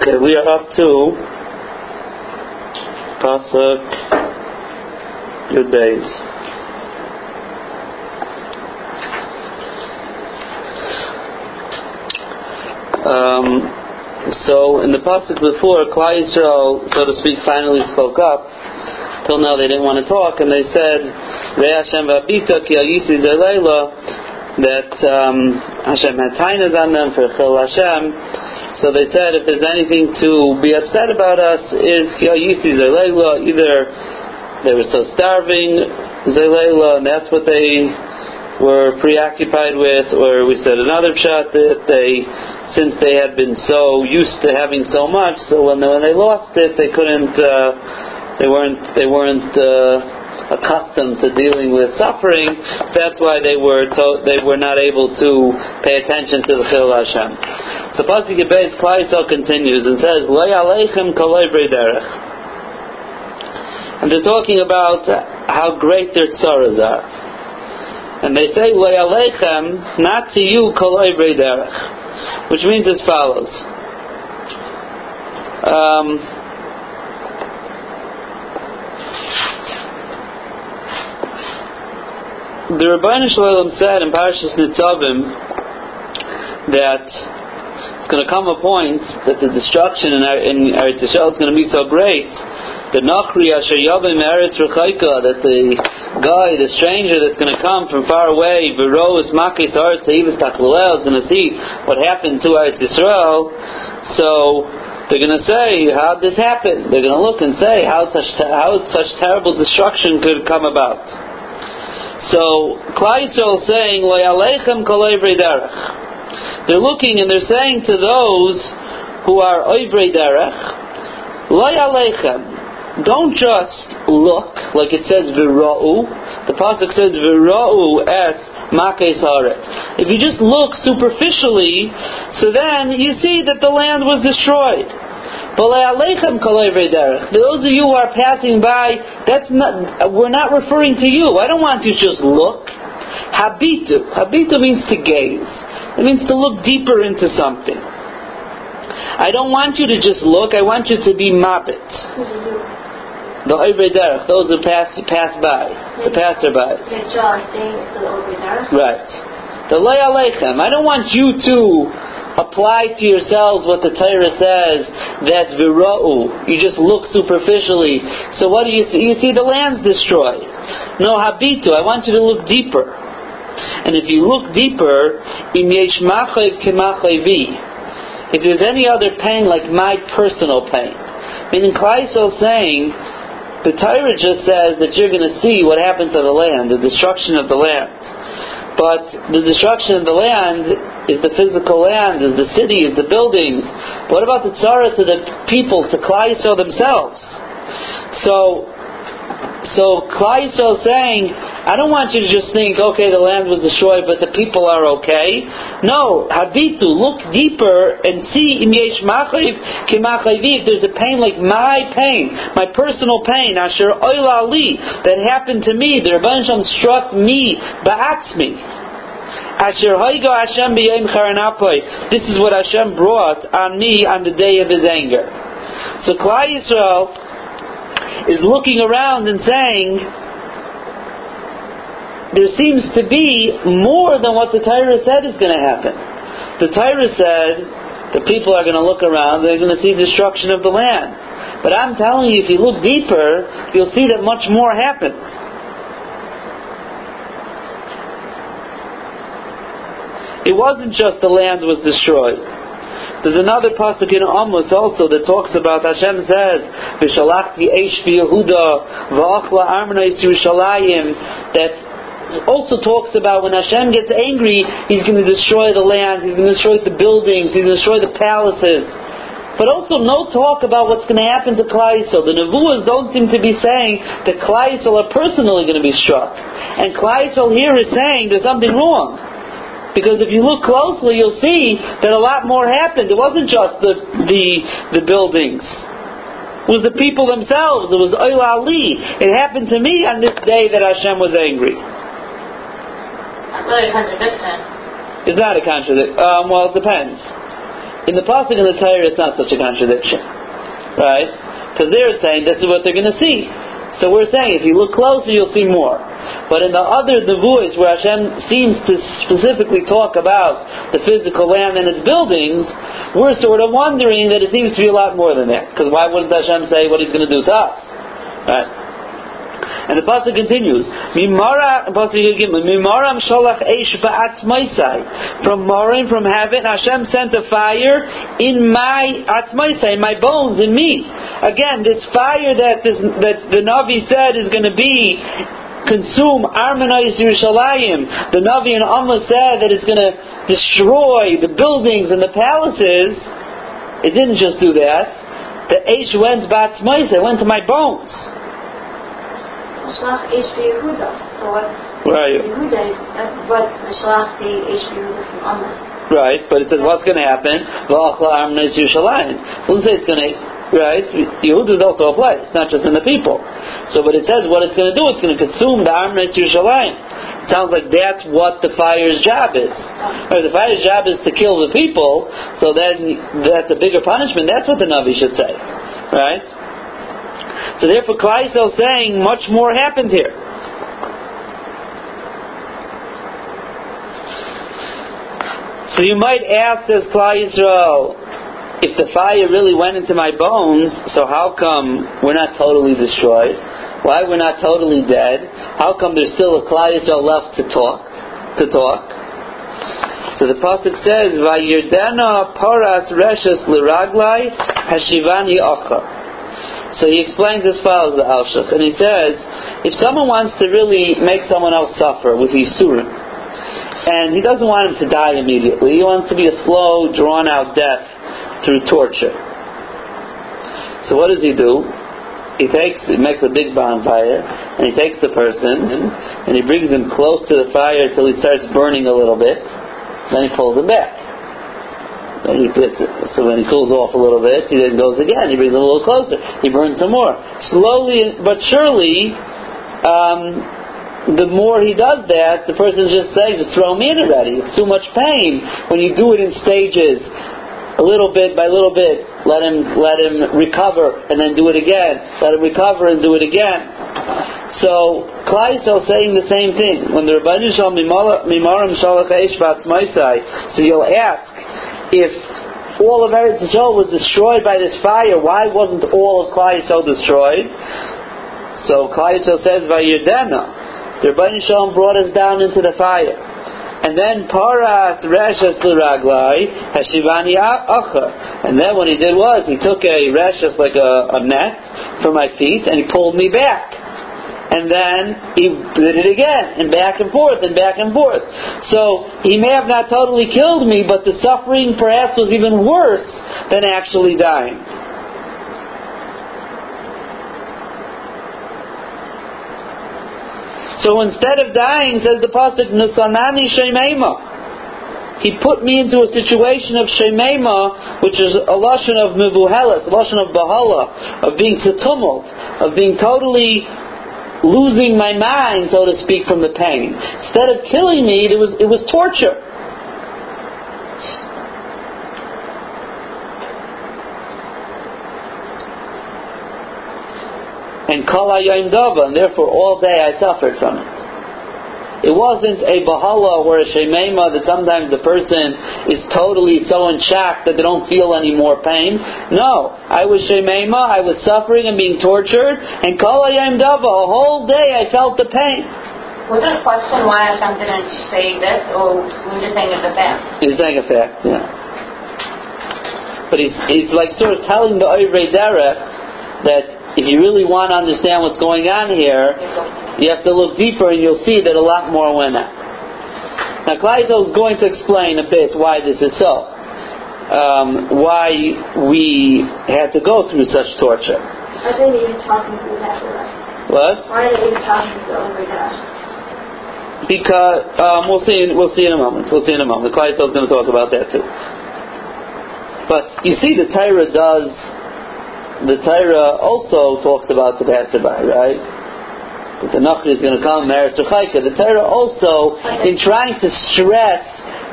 Okay, we are up to Pasuk Yud Beis. Um, so in the pasuk before, Klal Yisrael, so to speak, finally spoke up. Till now they didn't want to talk, and they said, "Re Hashem v'abita ki al yisi that um, Hashem had tainas on them for Chil Hashem. So they said, if there's anything to be upset about us, is either they were so starving, Zaylayla, and that's what they were preoccupied with, or we said another shot that they, since they had been so used to having so much, so when they, when they lost it, they couldn't, uh, they weren't, they weren't uh, accustomed to dealing with suffering. That's why they were to, they were not able to pay attention to the Chil Hashem. So Pasuk Yibes Klaisel continues and says, "Lo Aleichem Derech." And they're talking about how great their tzaras are. And they say, not to you, derech. Which means as follows. Um, the Rabbi Shalom said in Parashas Nitzavim that it's going to come a point that the destruction in, in Eretz Yisrael is going to be so great the Nachri Asher Yabim Eretz Rechaika, that the guy, the stranger that's going to come from far away, Tachluel, is going to see what happened to Eretz Yisrael. So they're going to say, how did this happen? They're going to look and say, how such how such terrible destruction could come about. So is saying, Loyalechem Kolevri Derech. They're looking and they're saying to those who are Oivrei Derech, Loyalechem, don't just look like it says vira'u. The pasuk says vira'u es makes If you just look superficially, so then you see that the land was destroyed. Those of you who are passing by, that's not, we're not referring to you. I don't want you to just look. Habitu. Habitu means to gaze. It means to look deeper into something. I don't want you to just look, I want you to be mabit the Oivre Derech, those who pass pass by, the passerby. Right. The Lay Aleichem. I don't want you to apply to yourselves what the Torah says that's vira'u. You just look superficially. So what do you see? You see the land's destroyed. No habitu. I want you to look deeper. And if you look deeper, im If there's any other pain like my personal pain, meaning is saying the Torah just says that you're going to see what happened to the land, the destruction of the land. But the destruction of the land is the physical land, is the city, is the buildings. What about the tzara to the people, to Klal themselves? So so Klal Yisrael is saying, I don't want you to just think, okay, the land was destroyed, but the people are okay. No, habitu, look deeper and see im yesh if there's a pain like my pain, my personal pain, asher oila ali, that happened to me, the Rebbe struck me, ba'atzmi. Asher haigo Hashem b'yem This is what Hashem brought on me on the day of His anger. So Klal Yisrael is looking around and saying, there seems to be more than what the Torah said is going to happen. The Torah said the people are going to look around, they're going to see destruction of the land. But I'm telling you, if you look deeper, you'll see that much more happens. It wasn't just the land was destroyed. There's another pasuk in Amos also that talks about Hashem says, "V'shalachti eish v'Yehuda v'achla armonais Yerushalayim." That also talks about when Hashem gets angry, He's going to destroy the land, He's going to destroy the buildings, He's going to destroy the palaces. But also no talk about what's going to happen to Klal The Nevuahs don't seem to be saying that Klal are personally going to be struck. And Klal here is saying there's something wrong. Because if you look closely, you'll see that a lot more happened. It wasn't just the the, the buildings. It was the people themselves. It was Oil Ali. It happened to me on this day that Hashem was angry. That's really a contradiction. It's not a contradiction. Um, well, it depends. in the pasuk in the Torah, it's not such a contradiction, right? Because they're saying this is what they're going to see. So we're saying if you look closer, you'll see more. But in the other nevuos where Hashem seems to specifically talk about the physical land and its buildings, we're sort of wondering that it seems to be a lot more than that. Because why wouldn't Hashem say what He's going to do to us? Right? And the pasuk continues, Mimara, Mimaram sholach eish ba'atzmaisai. From Morim, from heaven, Hashem sent a fire in my atzmaisai, in my bones, in me. Again, this fire that this, that the Navi said is going to be consume Armanais Yerushalayim. The Navi and Amma said that it's going to destroy the buildings and the palaces. It didn't just do that. The Eish went batzmaisa, went to my bones. Yehuda. So what? Right. Yehuda is what the Shlach the Eish Yehuda from Amos. Right, but it says what's going to happen? V'achla Armanais Yerushalayim. It doesn't say it's going to right? Yehud is also a place, not just in the people. So, but it says what it's going to do, it's going to consume the Armet Yerushalayim. Sounds like that's what the fire's job is. Or the fire's job is to kill the people, so then that's a bigger punishment. That's what the Navi should say. Right? So therefore, Klaisel saying much more happened here. So you might ask, says Klal Yisrael, if the fire really went into my bones, so how come we're not totally destroyed? Why we're not totally dead? How come there's still a Klal left to talk? To talk? So the pasuk says, "Vayirdena paras reshus liraglai hashivani ocha." So he explains as follows the Alshich, and he says, if someone wants to really make someone else suffer with Yisurim, and he doesn't want him to die immediately, he wants to be a slow, drawn-out death through torture. So what does he do? He takes, he makes a big bonfire, and he takes the person, and, he brings him close to the fire until he starts burning a little bit. Then he pulls him back. Then he puts it. So when he cools off a little bit, he then goes again. He brings him a little closer. He burns some more. Slowly but surely, um, the more he does that, the person's just saying, just throw me in already. It's too much pain when you do it in stages little bit by little bit. Let him let him recover and then do it again. Let him recover and do it again. So Klal Yisrael saying the same thing. When the Rabban Yisrael mimarim shalach eshbat so you'll ask if all of Eretz Yisrael was destroyed by this fire, why wasn't all of Klal Yisrael destroyed? So Klal Yisrael says by Yerdena, the Rabban Yisrael brought us down into the fire. And then paras reshas l'raglai hashivani acher. And then what he did was he took a reshas like a, a net for my feet and he pulled me back. And then he did it again, and back and forth, and back and forth. So he may have not totally killed me, but the suffering perhaps was even worse than actually dying. So instead of dying, says the pasuk, Nusanani Shemema. He put me into a situation of Shemema, which is a lashon of mivuhelas, a lashon of bahala, of being to tumult, of being totally losing my mind, so to speak, from the pain. Instead of killing me, it was it was torture. And kala yom dava, and therefore all day I suffered from it. It wasn't a bahala or a shemema that sometimes the person is totally so in shock that they don't feel any more pain. No, I was shemema, I was suffering and being tortured, and kala yom dava, a whole day I felt the pain. Was it a question why Hashem didn't say this, or were you saying it's a fact? He's saying a fact, yeah. But he's, he's like sort of telling the Oivrei Derech that if you really want to understand what's going on here, you have to look deeper and you'll see that a lot more went on. Now, Kleisel is going to explain a bit why this is so. Um, why we had to go through such torture. I think you're talking to that What? Why are they even talking to that? Because um, we'll see. We'll see in a moment. We'll see in a moment. Kleisel is going to talk about that too. But you see, the Torah does the Torah also talks about the passerby, right? That the Nachri is going to come, Meretz The Torah also, in trying to stress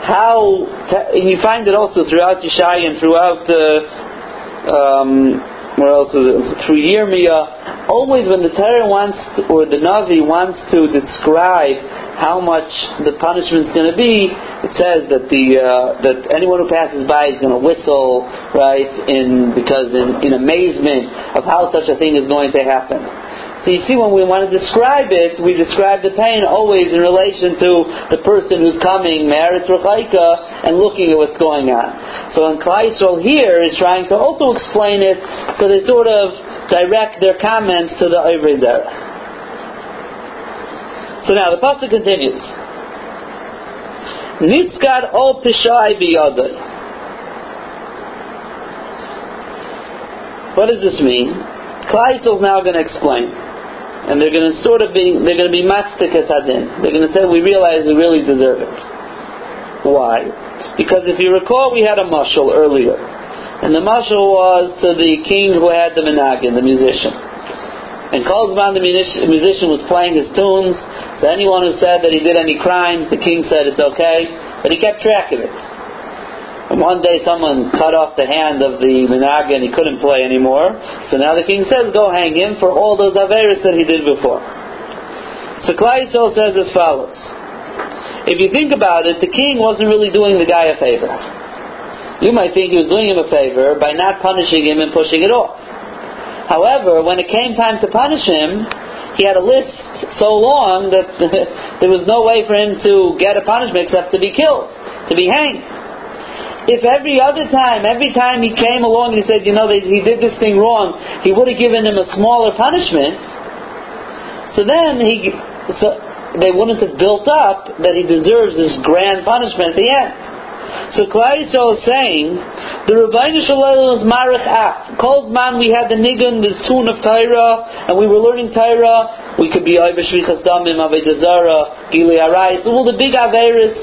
how, and you find it also throughout Yeshaya and throughout, uh, um, where else is it? Through Yirmiyah, always when the Torah wants, to, or the Navi wants to describe how much the punishment is going to be, says that the uh, that anyone who passes by is going to whistle, right? In because in, in amazement of how such a thing is going to happen. So you see, when we want to describe it, we describe the pain always in relation to the person who's coming, Meretz Rechaika, and looking at what's going on. So when Kleisel here is trying to also explain it, so they sort of direct their comments to the Ivri. So now the pasuk continues. Nitzkar ol pishai biyadai. What does this mean? Kleisel is now going to explain and they're going to sort of be they're going to be matzdik adin. They're going to say we realize we really deserve it. Why? Because if you recall, we had a mushal earlier, and the mushal was to the king who had the menagin, the musician. And Kolzman, the musician, was playing his tunes. So anyone who said that he did any crimes, the king said it's okay, but he kept track of it. And one day someone cut off the hand of the menaga and he couldn't play anymore. So now the king says, go hang him for all those averis that he did before. So Klai says as follows. If you think about it, the king wasn't really doing the guy a favor. You might think he was doing him a favor by not punishing him and pushing it off. However, when it came time to punish him, he had a list so long that there was no way for him to get a punishment except to be killed, to be hanged if every other time, every time he came along and he said, you know, they, he did this thing wrong, he would have given him a smaller punishment, so then he, so they wouldn't have built up that he deserves this grand punishment at the end. So Klai Yisrael is saying, the Rabbeinu Shalom is Marich Af. Cold man, we had the Nigun, this tune of Torah, and we were learning Torah. We could be Oiver Shvichas Damim, Avedazara, Gili Arai. So all the big Averis,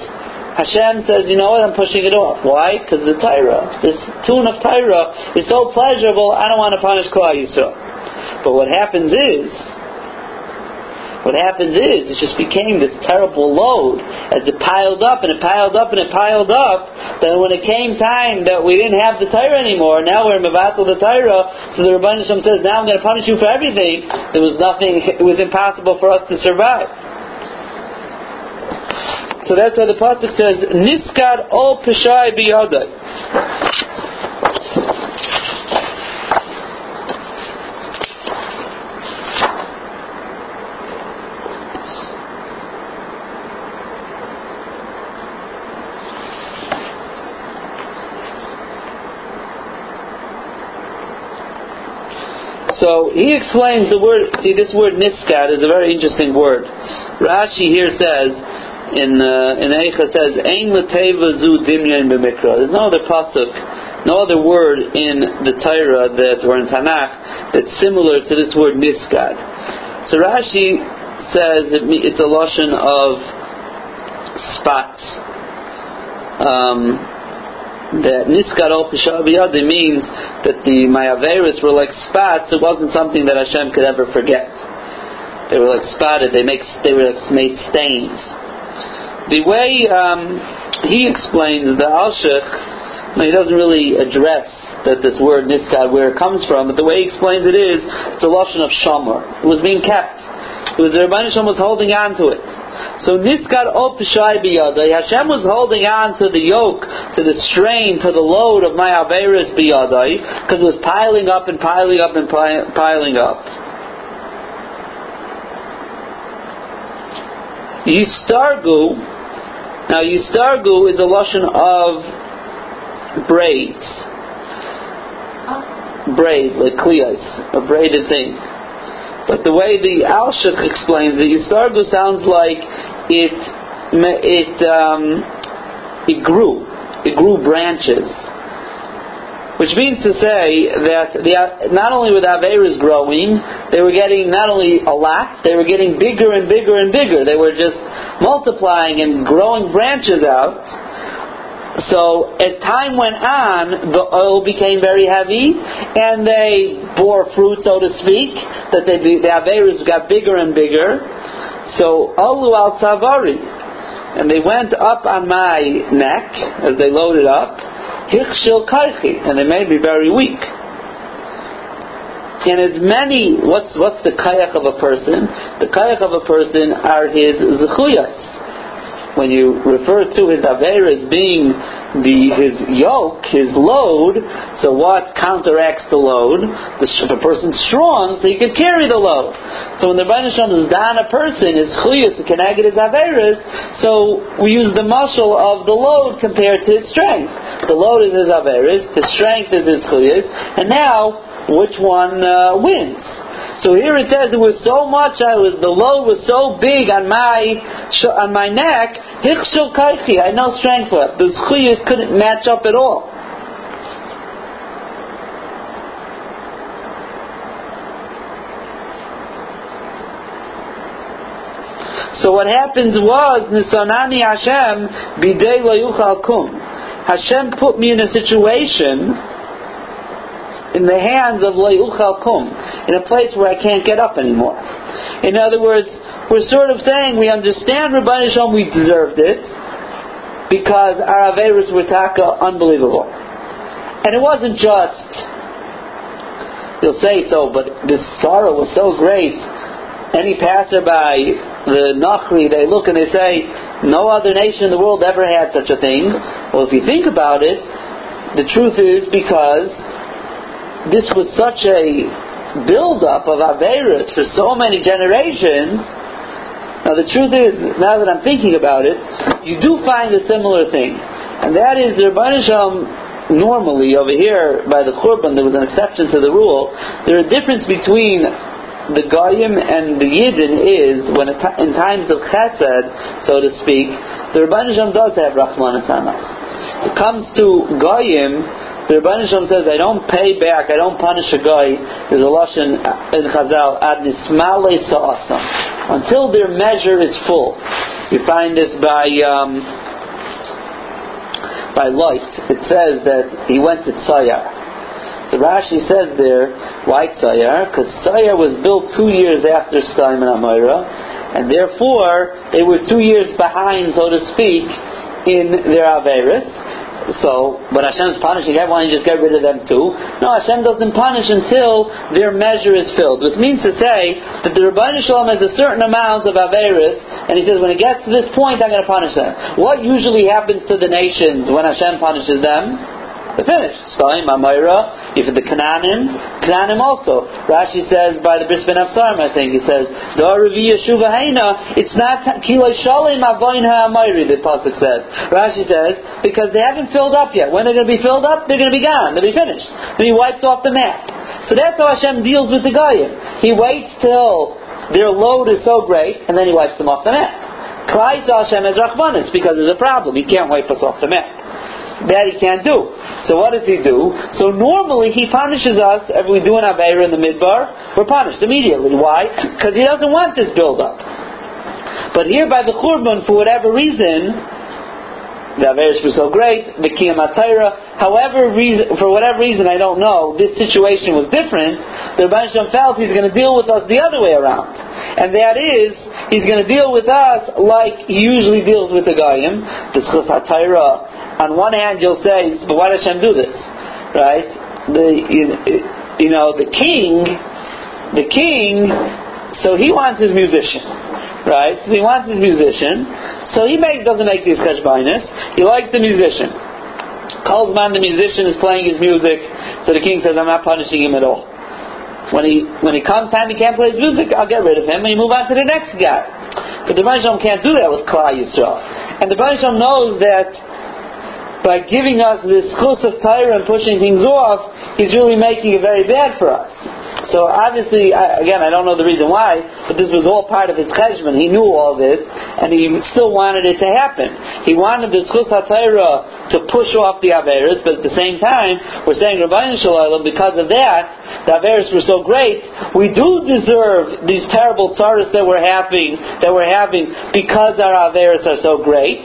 Hashem says, you know what, I'm pushing it off. Why? Because the Torah, this tune of Torah, is so pleasurable, I don't want to punish Klal Yisrael. But what happens is, what happens is, it just became this terrible load as it piled up and it piled up and it piled up. Then when it came time that we didn't have the Torah anymore, now we're Mavatal the Torah, so the Rabban says, now I'm going to punish you for everything. There was nothing, it was impossible for us to survive. So that's why the pasuk says, "Niskar ol peshai biyadai." So he explains the word. See, this word niskat is a very interesting word. Rashi here says in uh, in Eicha says Ein Lateva Zu Dimyan B'Mikra. There's no other pasuk, no other word in the Torah that or in Tanakh that's similar to this word Niskad. So Rashi says it, it's a lotion of spots. Um, that Niskad Al Pishaviyadi means that the Mayaveris were like spots. It wasn't something that Hashem could ever forget. They were like spotted. They make they were like made stains. The way um, he explains the Alshich, he doesn't really address that this word niskad where it comes from, but the way he explains it is it's a lotion of shamar. It was being kept. It was the Rebbeinu was holding on to it. So niskad op shai biyadai. Hashem was holding on to the yoke, to the strain, to the load of my averis biyadai, because it was piling up and piling up and piling up. Yistargu, now Yistargu is a lotion of braids. Oh. Braids, like kliyas, a braided thing. But the way the Alshich explains it, Yistargu sounds like it, it, um, it grew. It grew branches. Which means to say that the, not only were the Averas growing, they were getting not only a lot, they were getting bigger and bigger and bigger. They were just multiplying and growing branches out. So as time went on, the oil became very heavy, and they bore fruit, so to speak. That they, the Averas got bigger and bigger. So Alu al Savari, and they went up on my neck as they loaded up. Hichshil kaichi, and they made me very weak. And as many, what's what's the kayak of a person? The kayak of a person are his zechuyas when you refer to his aver as being the his yoke, his load, so what counteracts the load? The, a person's strong, so he can carry the load. So when the Rebbeinu Shem is down a person, his chuyas can aggregate his averas, so we use the muscle of the load compared to his strength. The load is his averis, the strength is his chuyas, and now which one uh, wins? So here it says it was so much. I was the load was so big on my on my neck. Hichshul kaichi. I no strength left. The zchuyas couldn't match up at all. So what happens was Nisonani Hashem bidei kum. Hashem put me in a situation in the hands of Layuchal Kum, in a place where I can't get up anymore. In other words, we're sort of saying we understand Rabbi Shalom, we deserved it, because our Averis were taka unbelievable. And it wasn't just, you'll say so, but the sorrow was so great. Any passerby, the Nachri, they look and they say, no other nation in the world ever had such a thing. Well, if you think about it, the truth is because this was such a build-up of Averis for so many generations. Now the truth is, now that I'm thinking about it, you do find a similar thing. And that is the Rabban Shalom normally over here by the Churban, there was an exception to the rule. There are difference between the Goyim and the Yidden is when in times of Chesed, so to speak, the Rabban Shalom does have Rahman It comes to Goyim, the Rebbeinu Shalom says, I don't pay back, I don't punish a guy, there's a Lashon in Chazal, ad nismale sa'asam, until their measure is full. You find this by, um, by light. It says that he went to Tzayar. So Rashi says there, why Tzayar? Because Tzayar was built two years after Skyim and Amira, and therefore they were two years behind, so to speak, in their Averis. So, but Hashem's punishing everyone, you just get rid of them too. No, Hashem doesn't punish until their measure is filled. Which means to say that the Rabbi Shalom has a certain amount of Averis, and he says when it gets to this point, I'm going to punish them. What usually happens to the nations when Hashem punishes them? They're finished. Stain, Mamayra, if the Canaanim, Canaanim also. Rashi says by the Bris Ben Absarim, I think, he says, it's not Kilo Shalim Avoin HaAmayri, the Pasuk says. Rashi says, because they haven't filled up yet. When they're going to be filled up, they're going to be gone. They'll be finished. They'll be wiped off the map. So that's how Hashem deals with the Goyim. He waits till their load is so great, and then he wipes them off the map. Klai Hashem as Rachmanis, because there's a problem. He can't wipe us off the map that he can't do. So what does he do? So normally he punishes us if we do an Aveira in the Midbar, we're punished immediately. Why? Because he doesn't want this build-up. But here by the Churban, for whatever reason, the Averis were so great, the Kiyam however reason, for whatever reason, I don't know, this situation was different, the Rabban Shem felt he's going to deal with us the other way around. And that is, he's going to deal with us like he usually deals with the Goyim, the Schus HaTaira, on one hand you'll say, but why does Hashem do this? Right? The, you know, the king, the king, so he wants his musician. Right? So he wants his musician. So he make, doesn't make these cheshbainis. He likes the musician. Calls man the musician, is playing his music. So the king says, I'm not punishing him at all. When he when he comes time he can't play his music, I'll get rid of him and move on to the next guy. But the Rebbeinu can't do that with Klal Yisrael. And the Rebbeinu knows that by giving us this chus of Torah and pushing things off, he's really making it very bad for us. So obviously, again, I don't know the reason why, but this was all part of his cheshbon. He knew all this, and he still wanted it to happen. He wanted the chus HaTorah to push off the Averis, but at the same time, we're saying, Rabbi because of that, the Averis were so great, we do deserve these terrible tzaras that we're having, that we're having because our Averis are so great.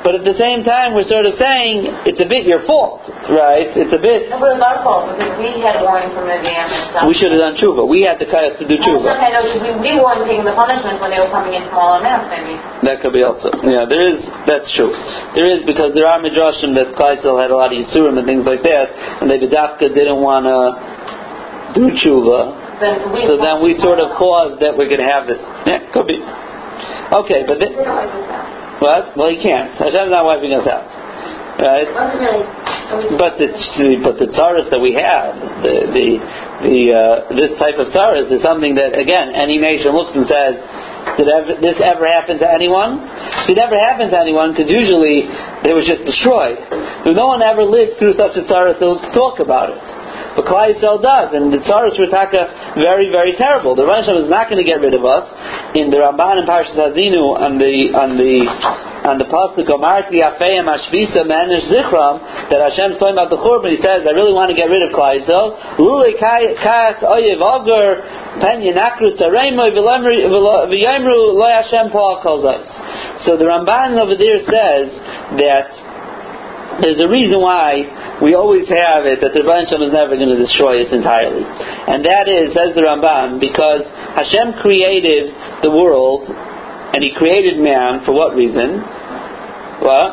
But at the same time, we're sort of saying it's a bit your fault, right? It's a bit. No, but it was our fault because we had warning from the VM and stuff. We should have done tshuva. We had the kayas to do tshuva. okay, no, we, we weren't taking the punishment when they were coming in small amounts, maybe. That could be also. Yeah, there is. That's true. There is because there are midrashim that Kaisel had a lot of yisurim and things like that, and they bedafka didn't want to do tshuva. Then we So then we sort of caused that we're going to have this. Yeah, could be. Okay, but then, what? Well, he can't. Hashem's not wiping us out, right? But the but the tsaras that we have, the the the uh, this type of tsaras is something that again any nation looks and says, did ever, this ever happen to anyone? It never happened to anyone because usually they were just destroyed. But no one ever lived through such a tzara to talk about it. But Klal Yisrael does, and the tzaras were taka very, very terrible. The Rosh is not going to get rid of us. In the Ramban and Parshas Haazinu, on the on the on the pasuk Amarti Afeim Ashvisa Manish Zichram, that Hashem's talking about the Churban, he says, I really want to get rid of Klal Yisrael. Lule Kayas Oyev Agur Pen Yanakru Tzareimoy V'Yomru Lo Hashem Paul. So the Ramban over there says that there's a reason why we always have it that the Rebbe Shem is never going to destroy us entirely. And that is, says the Ramban, because Hashem created the world and He created man for what reason? What?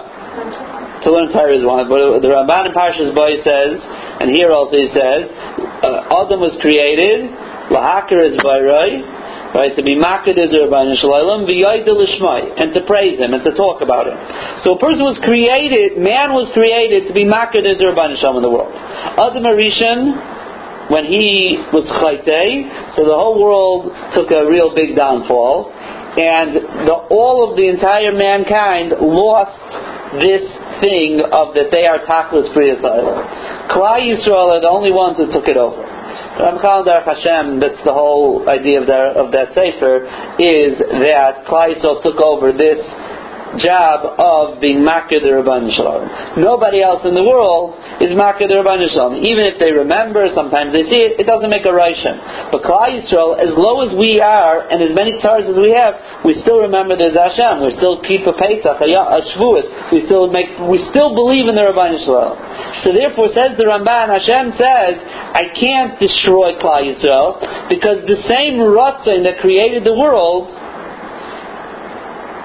To learn Torah is one. But the Ramban in Parshas Boy says, and here also he says, uh, Adam was created, Lahakar is Bayroi, right? To be maked is Rabban Shalom, and to praise him and to talk about him. So a person was created, man was created to be maked is Rabban Shalom in the world. Adam Arishan, when he was chaytei, so the whole world took a real big downfall, and the, all of the entire mankind lost this thing of that they are tachlis priyasayim. Klal Yisrael are the only ones who took it over. Ramchal Dar Hashem, that's the whole idea of that, of that sefer, is that Klal took over this job of being Makir the Rabban Shalom. Nobody else in the world is Makir the Rabban Shalom. Even if they remember, sometimes they see it, it doesn't make a Rishon. But Klal Yisrael, as low as we are, and as many Tars as we have, we still remember there's Hashem. We still keep a Pesach, a, a Shavuos. We still make, we still believe in the Rabban Shalom. So therefore, says the Ramban, Hashem says, I can't destroy Klal Yisrael, because the same Ratzon that created the world,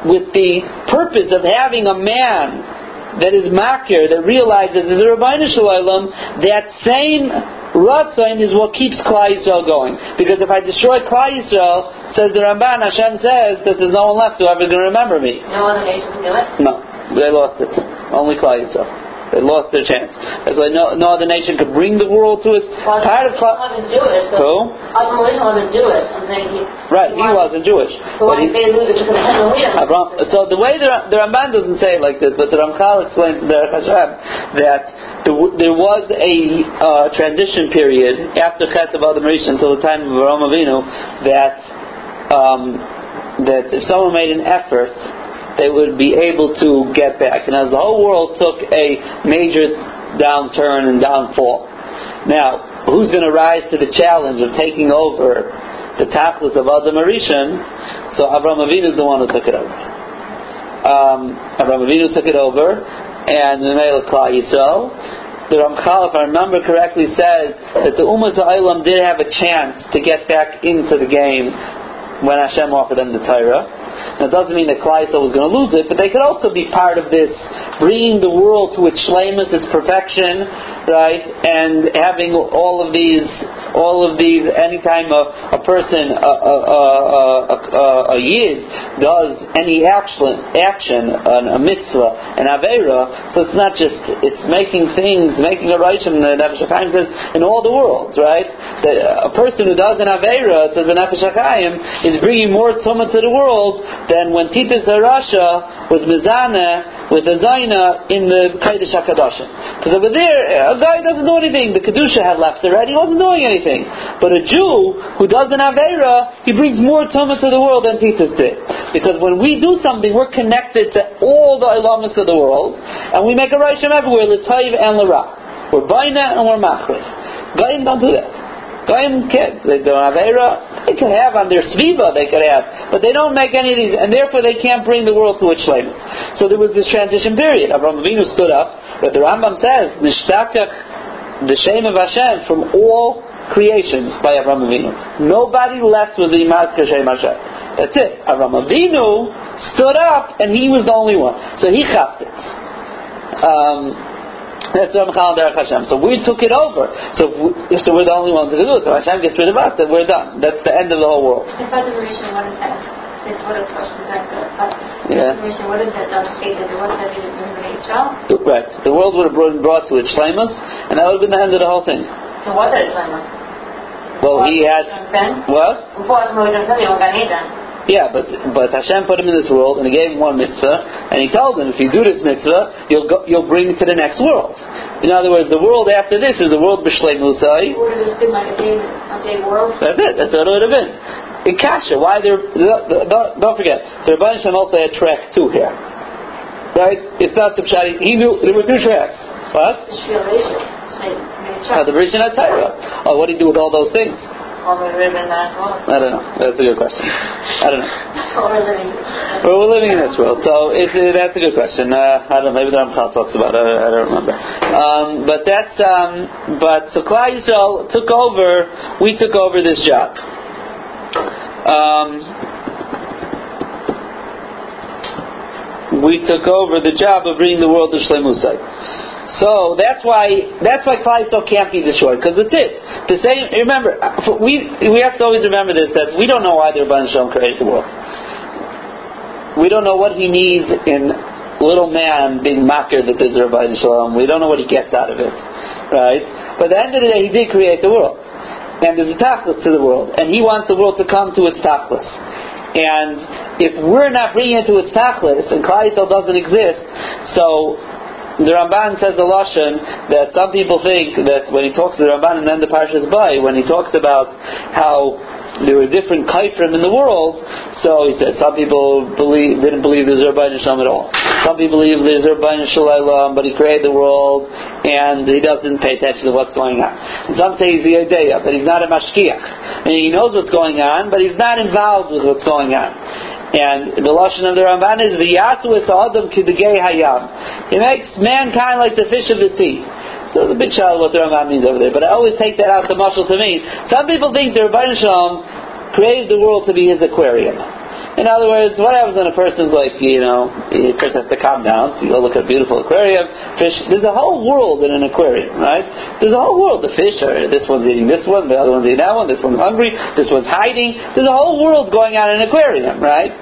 with the purpose of having a man that is makir, that realizes there's a Rabbeinu Shalom, that same Ratzon is what keeps Klal Yisrael going. Because if I destroy Klal Yisrael, says the Ramban, Hashem says that there's no one left who ever going to remember me. No other nation can do it? No, they lost it. Only Klal Yisrael. They lost their chance. That's why no, no other nation could bring the world to its Well, part of he wasn't Jewish. So Who? Rishon wasn't Jewish. I'm saying he. Right, he wasn't Jewish. So But he, did they lose it because of him? We so the way the, the Ramban doesn't say it like this, but the Ramchal explains in Derech Hashem that the, there was a uh, transition period after Chet of Adam until the time of Avraham Avinu that um, that if someone made an effort, they would be able to get back. And as the whole world took a major downturn and downfall, now who's going to rise to the challenge of taking over the tachlis of Adam Rishon? So Avraham Avinu is the one who took it over um, Avraham Avinu took it over, and the Mele Klal Yisrael. The Ramchal, if I remember correctly, says that the Ummah Za'ilam did have a chance to get back into the game when Hashem offered them the Torah. It doesn't mean that Yisrael was going to lose it, but they could also be part of this, bringing the world to its shlemus, its perfection, right? And having all of these, all of these. Anytime a, a person, a, a, a, a, yid does any action, action, a mitzvah, an avera, so it's not just it's making things, making a rishon. The Nefesh says in all the worlds, right? That a person who does an avera, says the Nefesh is bringing more tumah to the world than when Titus Harasha was mizana with a zayna in the Kodesh Hakadoshim. Because over there, a guy doesn't do anything. The kedusha had left already; he wasn't doing anything. But a Jew who does an avera, he brings more tumah to the world than Titus did. Because when we do something, we're connected to all the ilamis of the world, and we make a rishon everywhere, l'tayv and l'ra. We're baina and we're machrif. Goyim don't do that. Goyim can't. They don't have era. They can have on their sviva. They could have, but they don't make any of these, and therefore they can't bring the world to its shlemus. So there was this transition period. Avraham Avinu stood up, but the Rambam says nishtakach the shame of Hashem from all creations by Avraham Avinu. Nobody left with the Shem Hashem. That's it. Avraham Avinu stood up, and he was the only one. So he chapped it. Um, that's Ramchal Derech Hashem. So we took it over. So if, we, so we're the only ones who can do it. So Hashem gets rid of us, then we're done. That's the end of the whole world. The Rishon, what is that? It's what supposed to be. Yeah. The Rishon, what is that? Don't say that the world that in Israel. Right. The world would have been brought to its shlemus, and that would have been the end of the whole thing. So what is it? Well, he had what? The Moshe said, "You Gan Eden." Yeah, but but Hashem put him in this world and He gave him one mitzvah, and He told him if you do this mitzvah, you'll go, you'll bring it to the next world. In other words, the world after this is the world b'shlei musai. Would it have been like a day, a day world? That's it. That's what it would have been. In Kasha, why there? Don't, don't forget, the Rebbe Hashem also had track two here, right? It's not the pshadi. He knew there were two tracks. What? The Shvilation. Say, Uh, the Rishon HaTorah. Oh, what do you do with all those things? All the ribbon that goes. I don't know. That's a good question. I don't know. Or living. Well, we're living in this world, so it, it, that's a good question. Uh, I don't know. Maybe the Ramchal talks about it. I, I don't remember. Um, but that's um, but so Klal Yisrael took over. We took over this job. Um, we took over the job of bringing the world to Shlemusai. So that's why that's why Yisrael can't be destroyed because it's it. The same. Remember, we we have to always remember this that we don't know why the Rebbeinu Shalom created the world. We don't know what he needs in little man being makir that there's a Rebbeinu Shalom. We don't know what he gets out of it, right? But at the end of the day, he did create the world, and there's a tachlis to the world, and he wants the world to come to its tachlis. And if we're not bringing it to its tachlis, and Klal doesn't exist, so the Ramban says the lashon that some people think that when he talks to the Ramban and then the Parshas by, when he talks about how there were different kaifrim in the world, so he said some people believe didn't believe there's Rabbi Shalom at all. Some people believe there's Rabbi Shalom, but he created the world and he doesn't pay attention to what's going on. And some say he's the Yodeya, but he's not a mashkiach. And he knows what's going on, but he's not involved with what's going on. And the lashon of the Ramban is v'yasu es adam kidegei hayam. He makes mankind like the fish of the sea. So the big child what the Ramban means over there. But I always take that out the muscle to mean. Some people think the Rabbi Shalom created the world to be his aquarium. In other words, what happens when a person's like, you know, a person has to calm down, so you go look at a beautiful aquarium, fish, there's a whole world in an aquarium, right? There's a whole world. The fish are, this one's eating this one, the other one's eating that one, this one's hungry, this one's hiding. There's a whole world going on in an aquarium, right?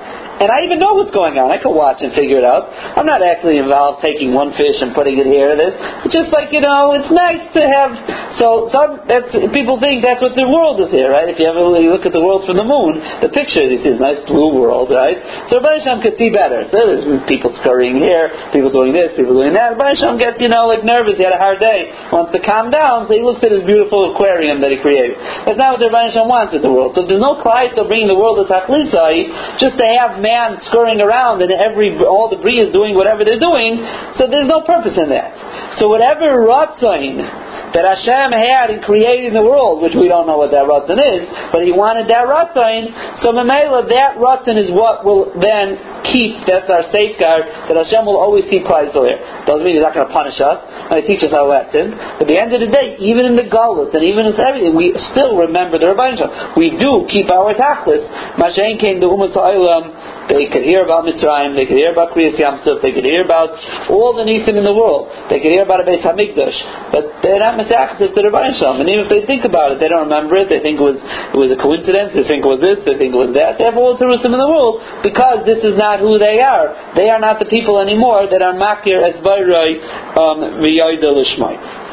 And I even know what's going on. I can watch and figure it out. I'm not actually involved taking one fish and putting it here or this. It's just like, you know, it's nice to have, so some, that's, people think that's what the world is here, right? If you ever you look at the world from the moon, the picture, you see this nice blue world, right? So Rabbi Hashem could see better. So there's people scurrying here, people doing this, people doing that. Rabbi Hashem gets, you know, like nervous. He had a hard day. Wants to calm down, so he looks at his beautiful aquarium that he created. That's not what the Rabbi Hashem wants in the world. So there's no Klai of bringing the world to Tachlisai just to have man scurrying around and every all the is doing whatever they're doing. So there's no purpose in that. So whatever Ratzain that Hashem had in creating the world, which we don't know what that Ratzon is, but He wanted that Ratzon. So Mamela, that Ratzon is what will then keep. That's our safeguard that Hashem will always keep Klal here. Doesn't mean He's not going to punish us. And He teaches our lesson. But at the end of the day, even in the Galus and even in everything, we still remember the Rabbi We do keep our tachlis. Mashain came to Umat They could hear about Mitzrayim. They could hear about Kriyas Yamsuf. They could hear about all the Nisim in the world. They could hear about a Beis Hamikdash. But they're not Mesachas to the Rabbi And even if they think about it, they don't remember it. They think it was it was a coincidence. They think it was this. They think it was that. They have all the Jerusalem in the world because this is not who they are. They are not the people anymore that are Makir as Bayroi um, Lishmai.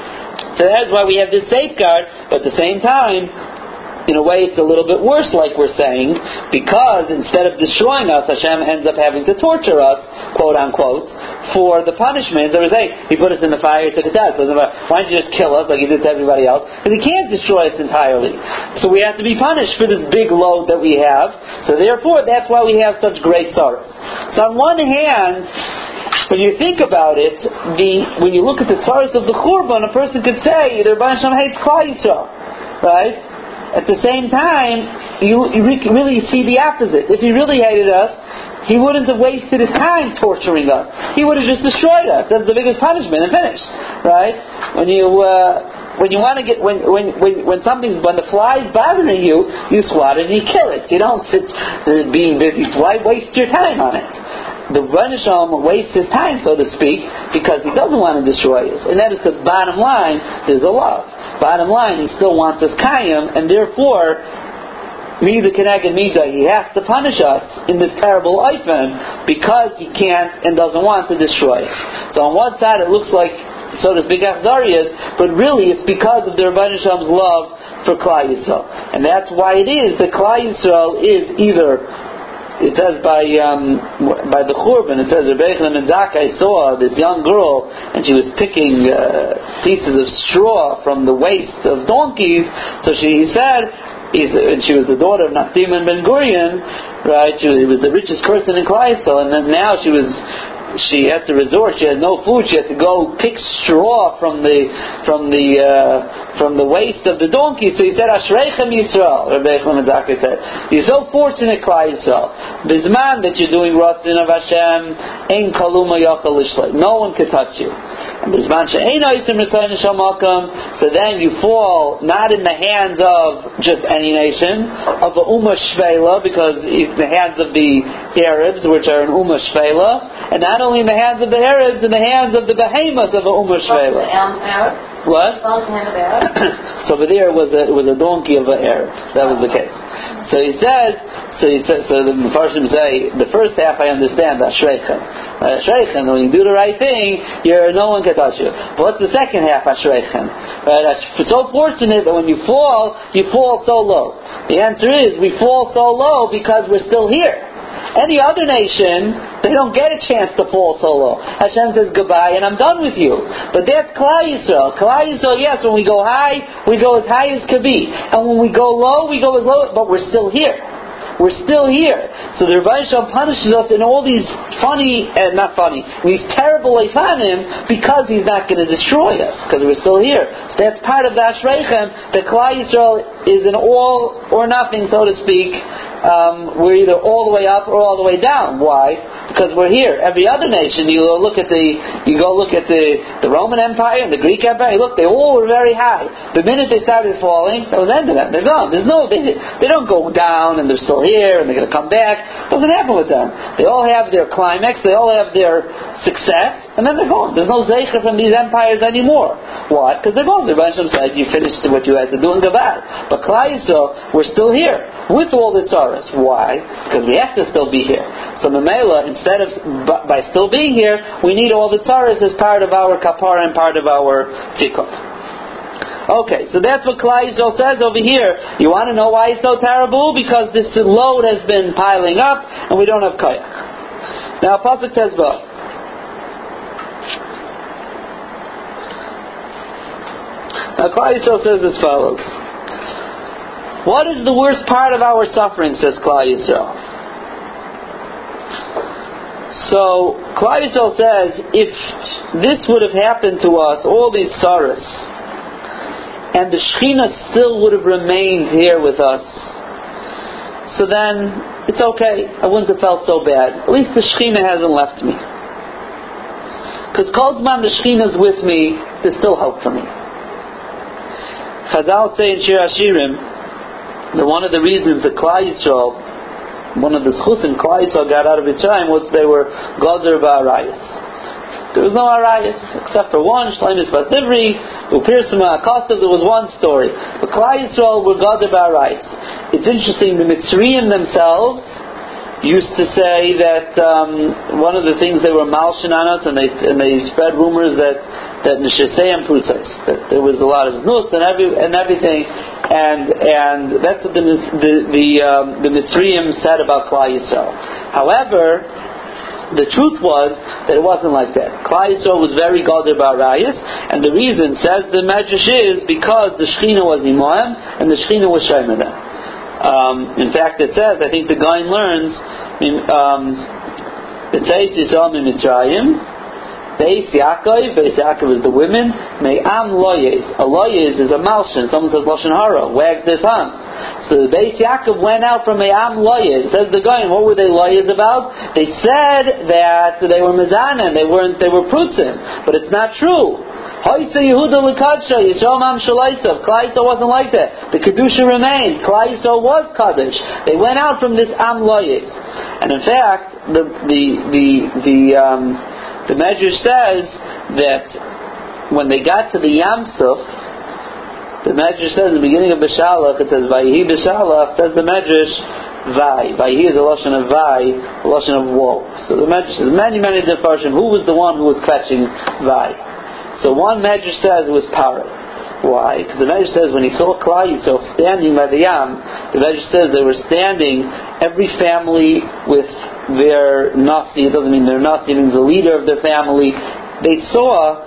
So that's why we have this safeguard, but at the same time, in a way, it's a little bit worse, like we're saying, because instead of destroying us, Hashem ends up having to torture us, quote unquote, for the punishment. They were saying, He put us in the fire, He took us out. Why don't you just kill us like He did to everybody else? Because He can't destroy us entirely. So we have to be punished for this big load that we have. So therefore, that's why we have such great sorrows. So on one hand, when you think about it, the when you look at the tzaras of the Churban, a person could say, the Rebbe Hashem hates Klal Yisrael, right? At the same time, you, you re- really see the opposite. If he really hated us, he wouldn't have wasted his time torturing us. He would have just destroyed us. That's the biggest punishment and finished. Right? When you uh, when you want to get when when when when something's when the fly's bothering you, you swat it and you kill it. You don't sit uh, being busy. Why waste your time on it? The Ranisham wastes his time, so to speak, because he doesn't want to destroy us. And that is because bottom line, there's a love. Bottom line, he still wants us kayam, and therefore me Mida Keneged Mida, he has to punish us in this terrible oifen because he can't and doesn't want to destroy us. So on one side it looks like, so to speak, Achzarias, but really it's because of the Rabban Sham's love for Klal Yisrael. And that's why it is that Klal Yisrael is either it says by um, by the Churban, it says Rebecca and Zakai saw this young girl and she was picking uh, pieces of straw from the waste of donkeys. So she said, He's, and she was the daughter of Nakdimon Ben Gurion, right? She was, was the richest person in Kleisel, and then now she was she had to resort. She had no food. She had to go pick straw from the from the uh, from the waste of the donkey. So he said, "Ashreichem Yisrael." Rabbi Chlamadzaka said, "You're so fortunate, Klal Yisrael. Bisman that you're doing Ratzin of Hashem, Ein Kaluma Yachal No one can touch you. And Bisman she'ein Oisim Ritzayin Shamakam. So then you fall not in the hands of just any nation of a Ummah Shvela, because the hands of the Arabs, which are an Ummah Shvela, and not only in the hands of the Arabs, in the hands of the behemoths of a Ummah Shvela. What? so over there was a was a donkey of an Arab. That was the case. So he says. So he says. So the Mepharshim say the first half I understand. Ashreichem. Ashreichem. Uh, when you do the right thing, you're no one can touch you. But what's the second half? Ashreichem. Right? It's so fortunate that when you fall, you fall so low. The answer is we fall so low because we're still here. Any other nation, they don't get a chance to fall so low. Hashem says goodbye and I'm done with you. But that's Klal Yisrael. Klal Yisrael, yes, when we go high, we go as high as could be. And when we go low, we go as low, but we're still here. We're still here. So the Rebbe Shalom punishes us in all these funny, uh, not funny, these terrible Leifanim because he's not going to destroy us, because we're still here. So that's part of the Ashreichem, that Klal Yisrael is an all or nothing, so to speak. Um, we're either all the way up or all the way down. Why? Because we're here. Every other nation, you look at the, you go look at the, the Roman Empire and the Greek Empire, look, they all were very high. The minute they started falling, that was the end of them. They're gone. There's no, they, they don't go down and they're still here and they're going to come back. Doesn't happen with them. They all have their climax, they all have their success, and then they're gone. There's no Zeicher from these empires anymore. Why? Because they're gone. The Rebbe said you finished what you had to do in Gavad. But Klal we're still here with all the tzaras. Why? Because we have to still be here. So Mamela, instead of by still being here, we need all the tzaras as part of our kapara and part of our tikkun. Okay, so that's what Klal Yisrael says over here. You want to know why it's so terrible? Because this load has been piling up, and we don't have kayak. Now, Pasuk Tezbah. Now, Klal Yisrael says as follows. What is the worst part of our suffering, says Klal Yisrael? So, Klal Yisrael says, if this would have happened to us, all these sorrows, and the Shekhinah still would have remained here with us, so then it's okay. I wouldn't have felt so bad. At least the Shekhinah hasn't left me. Because Kolzman, the Shekhinah is with me, there's still hope for me. Chazal say in Shir Hashirim that one of the reasons that Klal Yisrael, one of the schusim Klal Yisrael got out of Mitzrayim was they were Gozer Ba'arayas. There was no Arayas, except for one, Shlemis Basivri, Upirsima Akosov, there was one story. But Klal Yisrael were God by Arayas. It's interesting, the Mitzrayim themselves used to say that um, one of the things they were malshin on us, and they and they spread rumors that that Nishaseyam Prutzais, that there was a lot of znus and every and everything, and and that's what the the the, um, the Mitzrayim said about Klal Yisrael. However, the truth was that it wasn't like that. Yisrael was very gathered about Rayas, and the reason, says the Medrash, is because the Shechina was Imam and the Shechina was Shemada. Um, in fact, it says, I think the guy learns, um, it says Yisrael Mitzrayim, Beis Yaakov, Beis Yaakov is the women, Me'am loyes. A loyes is a malshin. Someone says Lashon Hara, wags their tongues. So Beis Yaakov went out from Me'am loyes. Says the guy, what were they loyes about? They said that they were mezana, they weren't, they were prutzim. But it's not true. Hoysa Yehuda Lekadsha, Yisrael Mam Shalaisav. Klai wasn't like that. The Kedusha remained. Klai was Kaddish. They went out from this Am Loyes. And in fact, the, the, the, the, um, the Medrash says that when they got to the Yamsuf, the Medrash says in the beginning of Beshalach, it says, Vayihi Beshalach, says the Medrash, Vai. Vai is a lotion of Vai, a lotion of woe. So the Medrash says, many, many different who was the one who was catching Vai? So one Medrash says it was Paro. Why? Because the Medrash says when he saw Klal Yisrael standing by the Yam, the Medrash says they were standing, every family with their Nasi, it doesn't mean their Nasi, it means the leader of their family. They saw,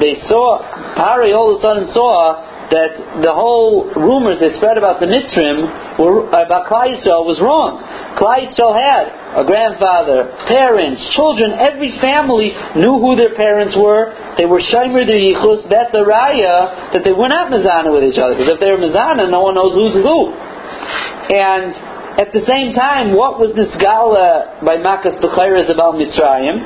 they saw, Pari all of a sudden saw that the whole rumors they spread about the Mitzrim were, about Klal Yisrael was wrong. Klal Yisrael had a grandfather, parents, children, every family knew who their parents were. They were Shomer their Yichus. That's a raya that they were not Mizana with each other. Because if they were Mizana, no one knows who's who. And at the same time, what was this gala by Makas Bechayras about Mitzrayim?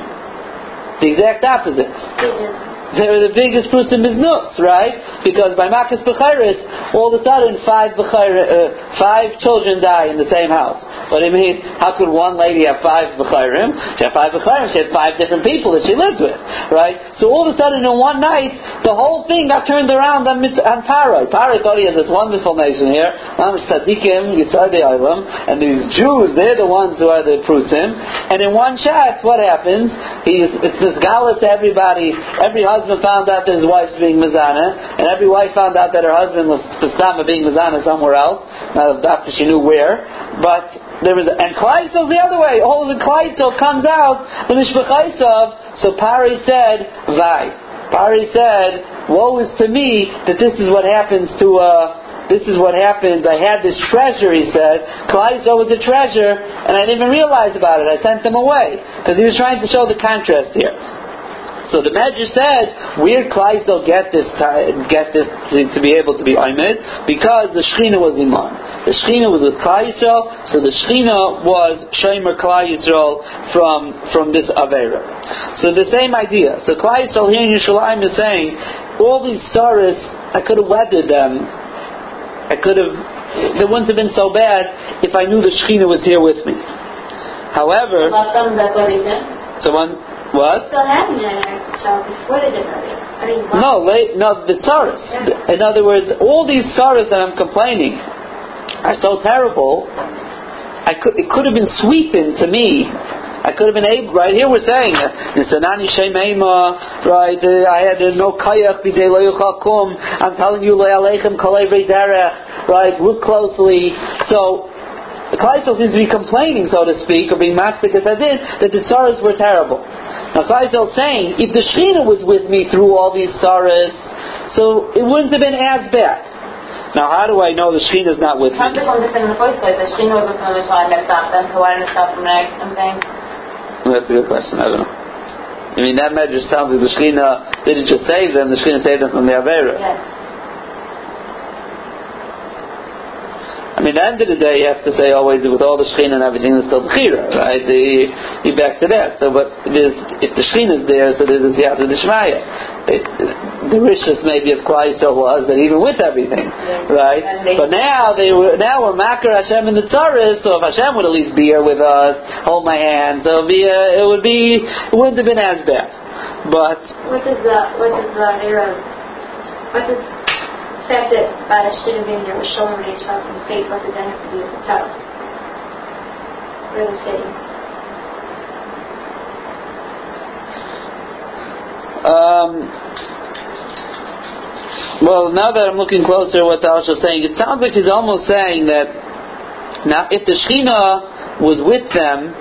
The exact opposite. The biggest fruits in Miznus, right? Because by Makas Bechiris, all of a sudden five Bechir, uh, five children die in the same house. What do you mean? How could one lady have five Bechirim? She had five Bechirim, she had five different people that she lived with, right? So all of a sudden in one night, the whole thing got turned around on, on Paroi. Paroi thought he had this wonderful nation here, Mamish Tzadikim, Yisrael Islam, and these Jews, they're the ones who are the Prutzim. And in one shot, what happens? He's, it's this gala to everybody, every husband husband found out that his wife's being Mazana, and every wife found out that her husband was Pastama being Mazana somewhere else, not after she knew where. But there was, and Klaitel the other way. All the Klaitel comes out, the Mishpachaisov, so Pari said, Vai. Pari said, Woe is to me that this is what happens to uh, this is what happens. I had this treasure, he said. Klaiso was a treasure, and I didn't even realize about it. I sent them away. Because he was trying to show the contrast here. So the Medrash said, where Kleisel get this get this to, to, be able to be Oimid? Because the Shechina was Iman. The Shechina was with Kleisel, so the Shechina was Shomer Kleisel from from this Avera. So the same idea. So Kleisel here in Yerushalayim is saying, all these stars, I could have weathered them. I could have they wouldn't have been so bad if I knew the Shechina was here with me. However, so one what? Still having an child before the divorce. I mean, no, late, no, the tsaras. Yeah. In other words, all these tsaras that I'm complaining are so terrible. I could, it could have been sweetened to me I could have been able, right here we're saying, Nisanani Shemema, right, uh, I had uh, no kayak b'dei lo kum, I'm telling you, le'alechem kalei derech, right, look closely. So, the Kleisel seems to be complaining, so to speak, or being mastic as I that the tsaras were terrible. Now Kleisel is saying, if the Shechina was with me through all these tsaras, so it wouldn't have been as bad. Now, how do I know the Shechina is not with me? How did in the first place? The Shechina was with them the time that stopped them, so why didn't it stop them next? I'm That's a good question. I don't know. I mean, that measure sounds like the Shechina didn't just save them, the Shechina saved them from the Avera. Yes. I mean, at the end of the day, you have to say always with all the shechina and everything, there's still bechira, right? The, you back to that. So, but if the shechina is there, so there's a the shmaya. The richest maybe of Klai so was that even with everything, right? But now they were now we're makar Hashem in the tzaris, so if Hashem would at least be here with us, hold my hand, so it would be, uh, it would be, it wouldn't have been as bad. But what does the what does the era? What does fact that uh, there was showing child from faith, what to do with the house? Where the city? Um, well, now that I'm looking closer at what the Alshich is saying, it sounds like he's almost saying that now if the Shekhinah was with them,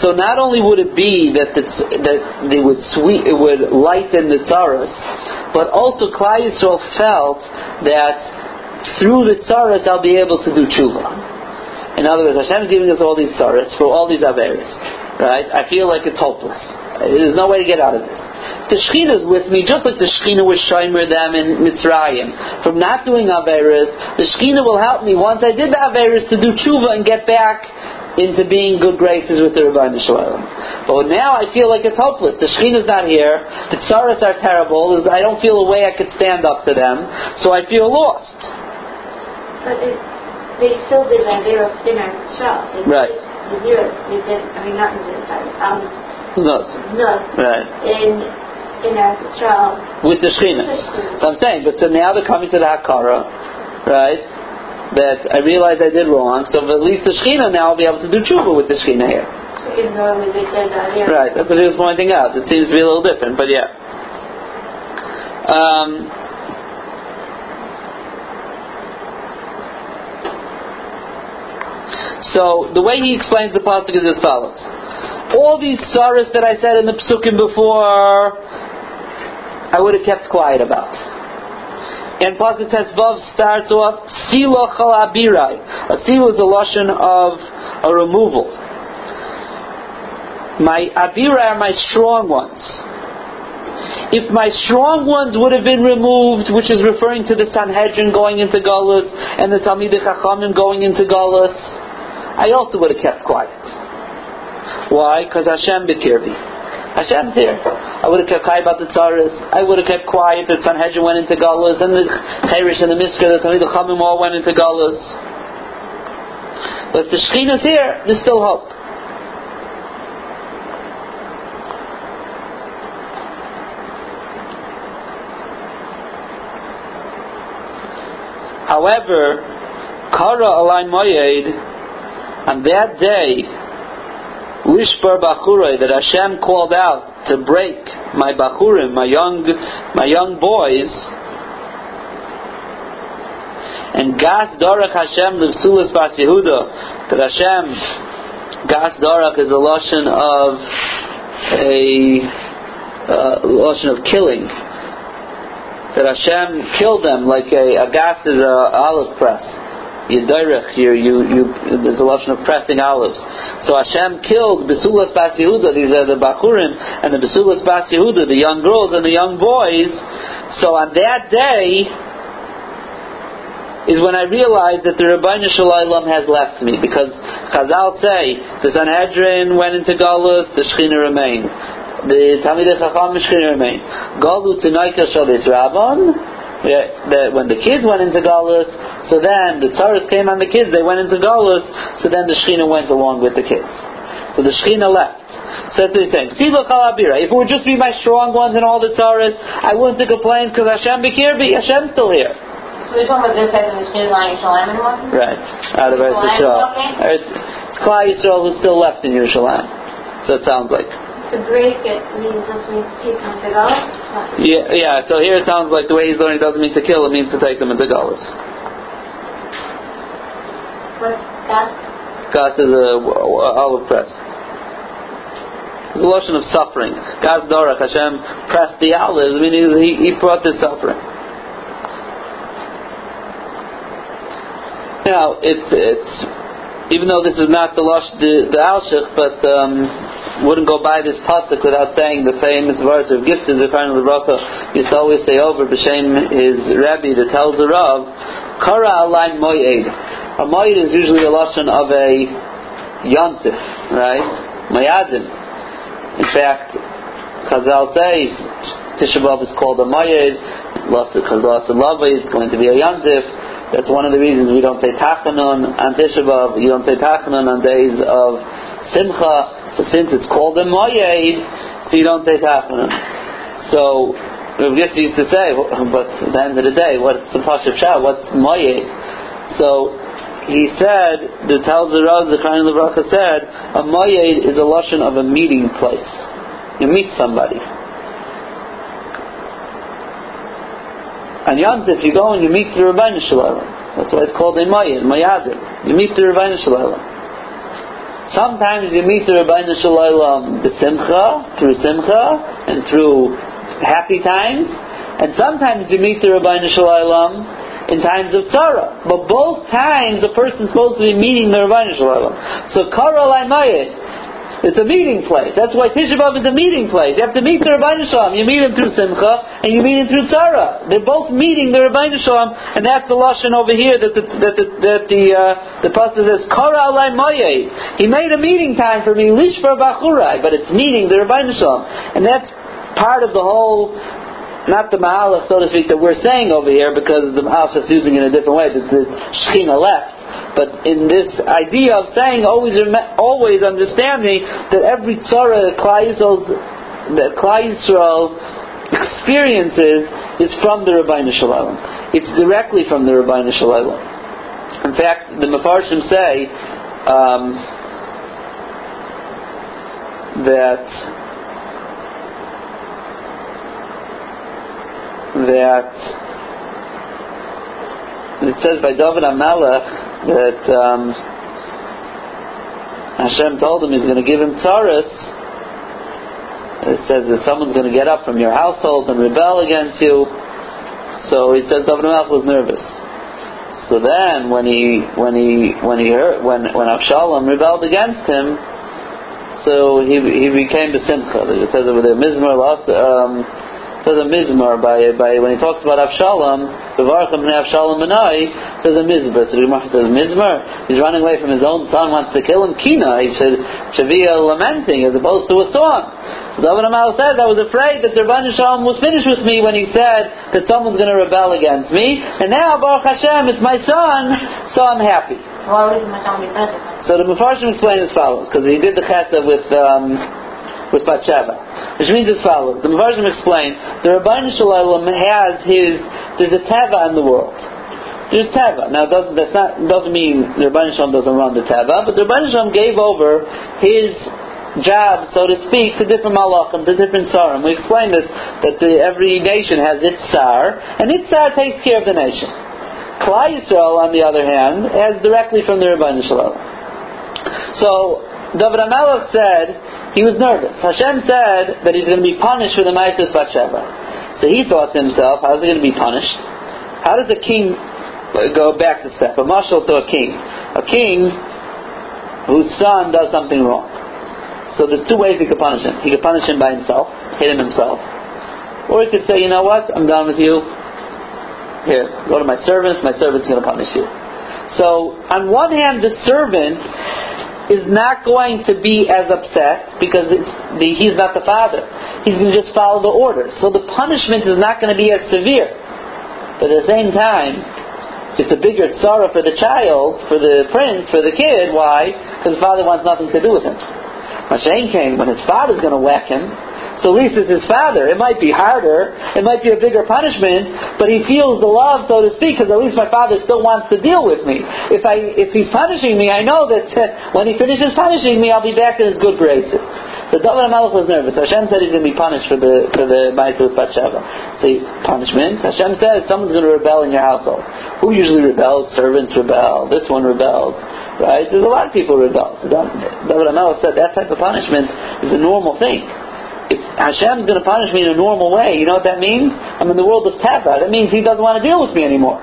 so not only would it be that the, that they would sweet, it would lighten the tzaras, but also Klal Yisrael felt that through the tzaras I'll be able to do tshuva. In other words, Hashem is giving us all these tzaras for all these averis, right? I feel like it's hopeless. There's no way to get out of this. The Shekhinah is with me, just like the Shekhinah was Shomer them in Mitzrayim. From not doing Averis, the Shekhinah will help me once I did the Averis to do tshuva and get back into being good graces with the Rabbi Shalom. But now I feel like it's hopeless. The Shekhinah is not here. The tsaras are terrible. I don't feel a way I could stand up to them. So I feel lost. But it, they still did Averos dinner shop. They Right. They did, they did, I mean, not in the sorry, um, Right. in, in Eretz Yisrael. With the Shekhinah. So I'm saying, but so now they're coming to the Hakara, right? That I realized I did wrong, so at least the Shekhinah now will be able to do tshuva with the Shekhinah here. Right, that's what he was pointing out. It seems to be a little different, but yeah. Um, so the way he explains the pasuk is as follows: All these sorrows that I said in the psukim before, I would have kept quiet about. And pasuk Tesvav starts off Silo Chalabirai. A seal is a lotion of a removal. My abirai are my strong ones. If my strong ones would have been removed, which is referring to the Sanhedrin going into Galus and the Talmidei Chachamim going into Galus, I also would have kept quiet. Why? Because Hashem bekirbi. Hashem's here. I would have kept quiet about the tzaras. I would have kept quiet. The Sanhedrin went into Galus, and the Cherish and the Misker, the Talmidei Chachamim all went into Galus. But the Shekhinah's here, there's still hope. However, Kara Alai Moyed, on that day, Lishbar Bachurei, that Hashem called out to break my Bachurim, my young, my young boys, and Gas Dorach Hashem Livsulas Bas that Hashem, Gas Dorach is a lotion of a uh, lotion of killing that Hashem killed them like a, a gas is a olive press. You direch here, you, you, there's a lotion of pressing olives. So Hashem killed Besulas Bas Yehuda, these are the Bachurim, and the Besulas Bas Yehuda, the young girls and the young boys. So on that day, is when I realized that the Rabbeinu Shalom has left me because Chazal say the Sanhedrin went into Galus, the Shechina remained. The Talmidei Chacham Shechina remained. Galu Tunaika Shalis Rabban. That when the kids went into Galus, so then the Tzaras came on the kids, they went into Galus, so then the Shechina went along with the kids. So the Shechina left. So that's what he's saying. Silo Kalabira. If it would just be my strong ones and all the Tzaras, I wouldn't have complained because Hashem Bekirbi, Hashem's still here. So we're talking about this as in the Shkir Lion Shalom anymore? Right. Out of Eretz Yerushalayim Yisrael. It's Klal Yisrael who's still left in Yerushalayim. So it sounds like. To break it means just means take them to go. Yeah, yeah, so here it sounds like the way he's learning doesn't mean to kill, it means to take them into Galus. What's that? Uh, Gas is a, a olive press. It's a lotion of suffering. Gas Dorach, Hashem pressed the olives, meaning he, he brought the suffering. Now, it's, it's, even though this is not the Losh, the, the Alshich, but, um, wouldn't go by this pasuk without saying the famous words of gifted Zechariah Lebracha used to always say over b'shem his Rebbe that tells the Rav, Kara alai moyed. A moyed is usually a lashon of a yontif, right? Mayadim. In fact, Chazal says Tisha is called a moyed. Of love, it's going to be a yontif. That's one of the reasons we don't say Tachanun on Tisha. You don't say Tachanun on days of Simcha. So since it's called a Moyed, so you don't say Tachanun. So Rav Yisrael used to say, but at the end of the day, what's the Pasha Shah? What's Moyed? So he said, the tells the Raz, the Kain Lebracha said, a Moyed is a lotion of a meeting place. You meet somebody. On Yom Tov, you go and you meet the Rabbeinu Shalom. That's why it's called a Moyed, Moyadim. You meet the Rabbeinu Shalom. Sometimes you meet the Rabbeinu Shalom b'simcha, through simcha, and through happy times, and sometimes you meet the Rabbeinu Shalom in times of tzara. But both times a person's supposed to be meeting the Rabbeinu Shalom. So Kara Laimayit, It's a meeting place. That's why Tisha B'Av is a meeting place. You have to meet the Rabbeinu Shalom. You meet him through Simcha, and you meet him through Tzara. They're both meeting the Rabbeinu Shalom, and that's the lashon over here that the that the that the uh, the pastor says Kara Alay He made a meeting time for me, Lishvar Bachurai, but it's meeting the Rabbeinu Shalom, and that's part of the whole not the Mahalach, so to speak, that we're saying over here, because the Mahalach is using it in a different way, that the Shechina left. But in this idea of saying, always, always understanding that every tzara that Klai Yisrael experiences is from the Rabbi Shalom. It's directly from the Rabbi Shalom. In fact, the Mefarshim say um, that that it says by David HaMelech that um, Hashem told him He's going to give him tzaras. It says that someone's going to get up from your household and rebel against you. So he says David HaMelech was nervous. So then, when he when he when he heard when when Avshalom rebelled against him, so he he became the simcha. It says over there, Mizmar um, says a mizmar by by when he talks about Avshalom, Bevarchim and Avshalom Menai, says a mizmar. So the Gemara says mizmar. He's running away from his own son, wants to kill him. Kina, he should should be a lamenting as opposed to a song. So David Amal says, I was afraid that the Rabban Shalom was finished with me when he said that someone's going to rebel against me, and now Baruch Hashem, it's my son, so I'm happy. Why would be present? So the Mepharshim explain as follows, because he did the chesed with. Um, with. Which means as follows. The Mevarzim explain, the Rabbi Shalom has his, there's a Teva in the world. There's Teva. Now, doesn't, that's not, doesn't mean the Rabbi Shalom doesn't run the Teva, but the Rabbi Shalom gave over his job, so to speak, to different malachim, to different sarim. We explained this, that the, every nation has its sar, and its sar takes care of the nation. Klai Yisrael, on the other hand, has directly from the Rabbi Shalom. So, David HaMelech said, he was nervous. Hashem said that he's going to be punished for the Ma'aseh Batsheva. So he thought to himself, how's he going to be punished? How does a king uh, go back to step? A marshal to a king. A king whose son does something wrong. So there's two ways he could punish him. He could punish him by himself, hit him himself. Or he could say, you know what, I'm done with you. Here, go to my servant, my servant's going to punish you. So, on one hand, the servant is not going to be as upset because the, he's not the father. He's going to just follow the orders. So the punishment is not going to be as severe. But at the same time, it's a bigger sorrow for the child, for the prince, for the kid. Why? Because the father wants nothing to do with him. Mashain came when his father's going to whack him. So at least it's his father. It might be harder. It might be a bigger punishment, but he feels the love, so to speak, because at least my father still wants to deal with me. If I, if he's punishing me, I know that when he finishes punishing me, I'll be back in his good graces. So David HaMelech was nervous. Hashem said he's going to be punished for the for the with Batsheva. See, punishment. Hashem says someone's going to rebel in your household. Who usually rebels? Servants rebel. This one rebels. Right? There's a lot of people rebel. So David HaMelech said that type of punishment is a normal thing if Hashem's going to punish me in a normal way, you know what that means? I'm in the world of Teva. That means He doesn't want to deal with me anymore.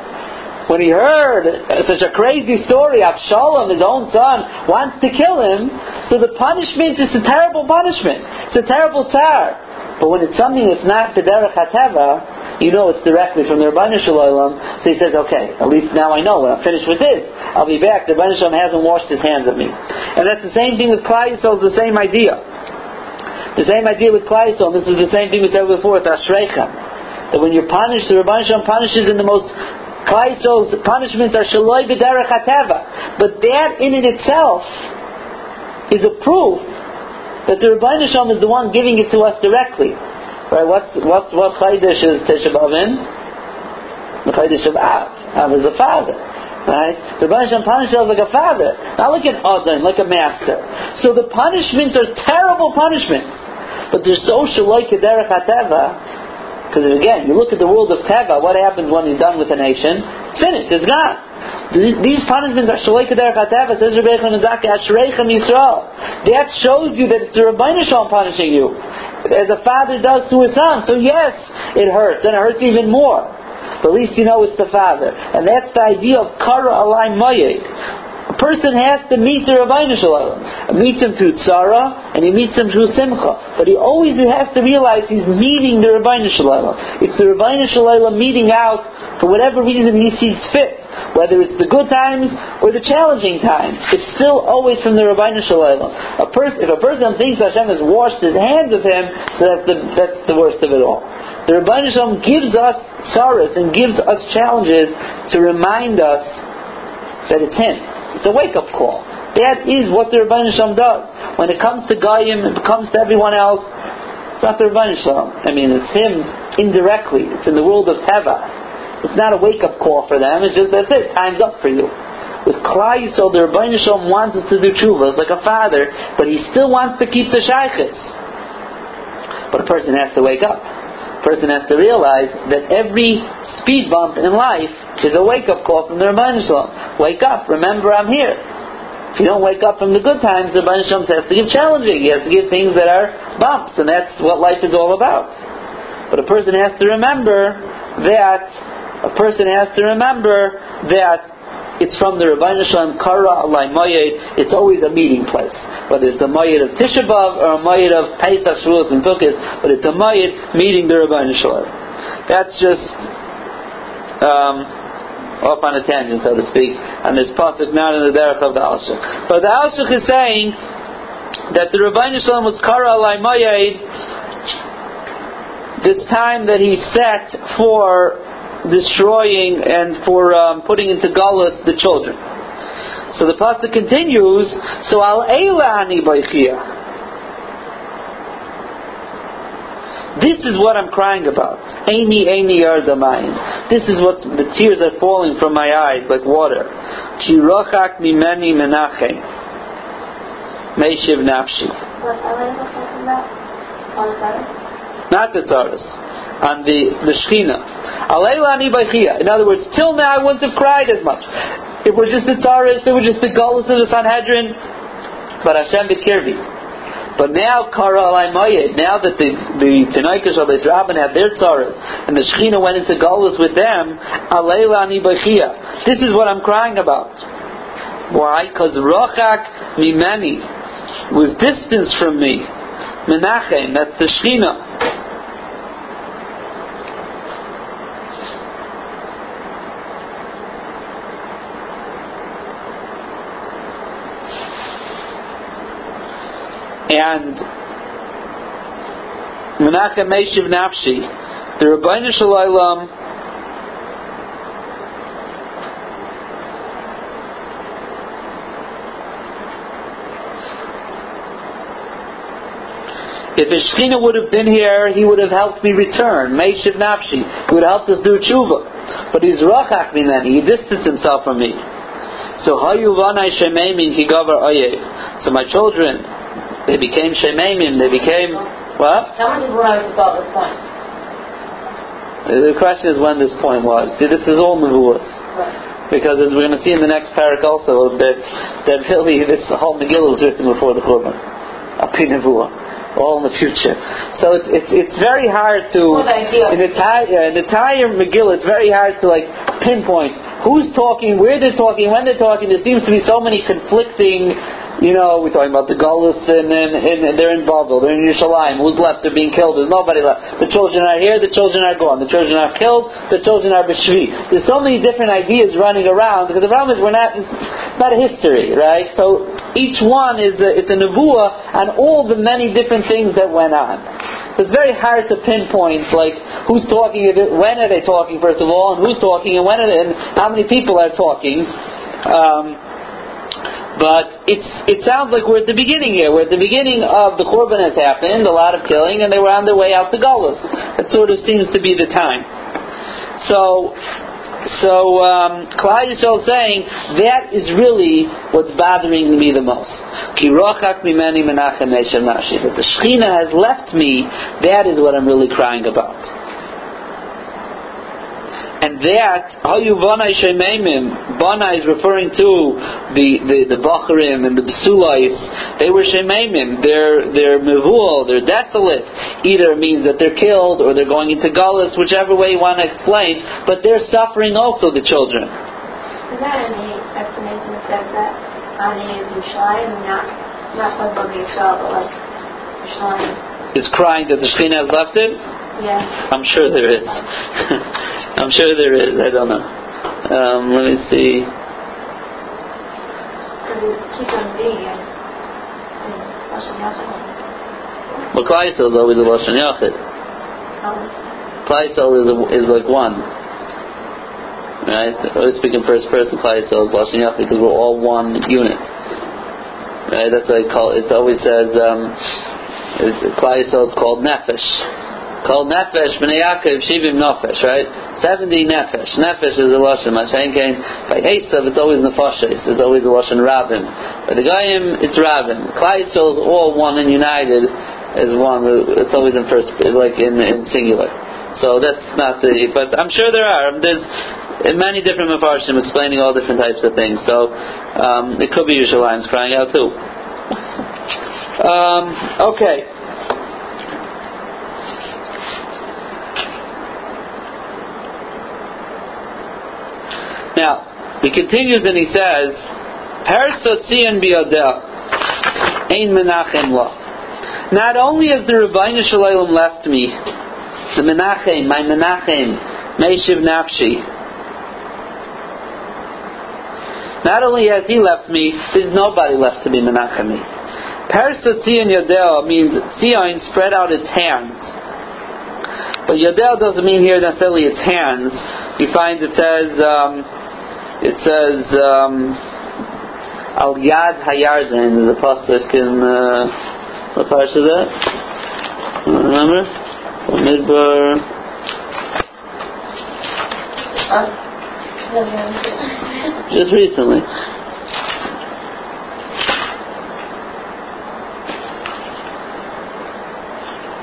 When he heard such a crazy story, Avshalom, his own son, wants to kill him, so the punishment is a terrible punishment. It's a terrible tar. But when it's something that's not Pederach HaTeva, you know it's directly from the Rabbi Shalom, so he says, okay, at least now I know, when I'm finished with this, I'll be back. The Rabbi Shalom hasn't washed his hands of me. And that's the same thing with Klai Yisrael, it's the same idea. The same idea with Klaisom. This is the same thing we said before with Ashrecha. That when you're punished, the Rabban Shalom punishes in the most Klaisol's punishments are Shaloi B'derech HaTeva. But that in it itself is a proof that the Rabban Shalom is the one giving it to us directly. Right? What's what's what Chaydish is Tisha in? The Chaydish of Av. Av is the father. Right? The Rebbe punishes us like a father, not like an Adon, like a master. So the punishments are terrible punishments. But they're so shaloi kederech hateva, because again, you look at the world of Teva, what happens when he's done with a nation? It's finished, it's gone. These punishments are shaloi kederech hateva, says Rebbe Chanazaka, ashreichem Yisrael. That shows you that it's the Rabbeinu Shalom punishing you. As a father does to his son. So yes, it hurts, and it hurts even more. But at least you know it's the father. And that's the idea of kara alai A person has to meet the Rabbi Shalom. Meets him through tzara, and he meets him through simcha. But he always has to realize he's meeting the Rabbi Shalom. It's the Rabbi Shalom meeting out for whatever reason he sees fit. Whether it's the good times or the challenging times, it's still always from the Rabbi Shalom. A person, if a person thinks Hashem has washed his hands of him, so that's the, that's the worst of it all. The Rabbi Shalom gives us sorrows and gives us challenges to remind us that it's him. It's a wake-up call. That is what the Rabbi Shalom does. When it comes to Goyim, it comes to everyone else, it's not the Rabbi Shalom. I mean, it's him indirectly. It's in the world of Teva. It's not a wake-up call for them. It's just, that's it. Time's up for you. With Klal Yisrael, the Rabbi Shalom wants us to do tshuva. Like a father, but he still wants to keep the shaykhs. But a person has to wake up. Person has to realize that every speed bump in life is a wake-up call from the Rabbi Shalom. Wake up. Remember, I'm here. If you don't wake up from the good times, the Rabbi Shalom has to give challenging. He has to give things that are bumps, and that's what life is all about. But a person has to remember that a person has to remember that it's from the Rabbi Shalom Kara Alai Mayed. It's always a meeting place, whether it's a Mayed of Tisha B'av or a Mayed of Pesach Shavuot and Sukkot, but it's a Mayed meeting the Rabbi Shalom. That's just um, off on a tangent, so to speak, and this pasuk not in the derech of the Alshich. But the Alshich is saying that the Rabbi Shalom was Kara Alai Mayed this time that he set for destroying and for um, putting into galus the children. So the pasuk continues. So al ani This is what I'm crying about. Aini aini yardamayim. This is what the tears are falling from my eyes like water. Chirochak mimeni menachem. Meishiv nafshi. Not the tzaras on the, the Shechina. In other words, till now I wouldn't have cried as much. It was just the Tzaris, it was just the Gullus of the Sanhedrin, but Hashem B'kirvi. But now, Kara Alaymayed, now that the, the Tanaikas of Rabban had their tzaras, and the Shechina went into Gullus with them, Aleilani Bachia. This is what I'm crying about. Why? Because Rochak Mimani was distance from me. Menachem, that's the Shechina. And Menachem Meshiv Nafshi, the Rabbeinu Shalom If Ishchina would have been here, he would have helped me return. Meishiv Nafshi. He would have helped us do tshuva. But he's rachak minani. He distanced himself from me. So hayu vanai shemeimin kigavar oyev. So my children, they became shememim. They became what? How many arrived about this point? The question is when this point was. See, this is all nevuas. Right. Because as we're going to see in the next parak also, that that really this whole Megillah was written before the Churban. Api nevuah all in the future. So it's it's, it's very hard to in the entire in the entire Megillah. It's very hard to like pinpoint who's talking, where they're talking, when they're talking. There seems to be so many conflicting you know, we're talking about the Gullus and, and, and they're in Babel, they're in Yerushalayim. Who's left? They're being killed. There's nobody left. The children are here, the children are gone. The children are killed, the children are Beshvi. There's so many different ideas running around because the problem is we're not, it's not a history, right? So each one is a, it's a nevuah on all the many different things that went on. So it's very hard to pinpoint like who's talking, when are they talking first of all, and who's talking, and when they, and how many people are talking. Um, but it's it sounds like we're at the beginning here. We're at the beginning of the Churban has happened, a lot of killing, and they were on their way out to Golos. That sort of seems to be the time. So so um, Yisrael saying that is really what's bothering me the most. That the Shechina has left me. That is what I'm really crying about. And that, Hayu Banai Shememim, Banai is referring to the, the, the Bacharim and the Besulais. They were Shememim. They're, they're Mevul, they're desolate. Either means that they're killed or they're going into Gullus, whichever way you want to explain. But they're suffering also, the children. Is that any explanation that says that Ani is Yerushalayim, not not about Yisrael, but like Yerushalayim? Is crying that the Shekhinah has left it? Yeah. I'm sure there is. I'm sure there is. I don't know. Um, let me see. Because it keeps on being in, in Lashon Yachid. Well, Klaisel is always a Lashon Yachid. Um, Klaisel is, a, is like one. Right? Always speaking first person Klaisel is Lashon Yachid because we're all one unit. Right? That's why I call it. always says um, Klaisel is called Nefesh. Called Nefesh B'nei Yaakov Shivim Nefesh, right? 70 Nefesh. Nefesh is a Lashon. Mashain Kain. By Esav, it's always Nefashes. It's always a Lashon Rabin. By the Goyim, it's Rabim. Klaisel is all one and united as one. It's always in first, like in, in singular. So that's not the, but I'm sure there are. There's many different Mefarshim explaining all different types of things. So um, it could be Yerushalayim's crying out too. Um, okay. Now, he continues and he says, Persotzion biyodel, ein menachem lo. Not only has the Rabbeinu Shalom left me, the Menachem, my Menachem, Meishiv Nafshi, not only has he left me, there's nobody left to be Menachem me. Parsa Tzion Yodel means Tzion spread out its hands. But Yodel doesn't mean here necessarily its hands. You find it says, um, it says, um, Al Yad Hayarden is a pasuk in, uh, what is that? Remember? Midbar. Just recently.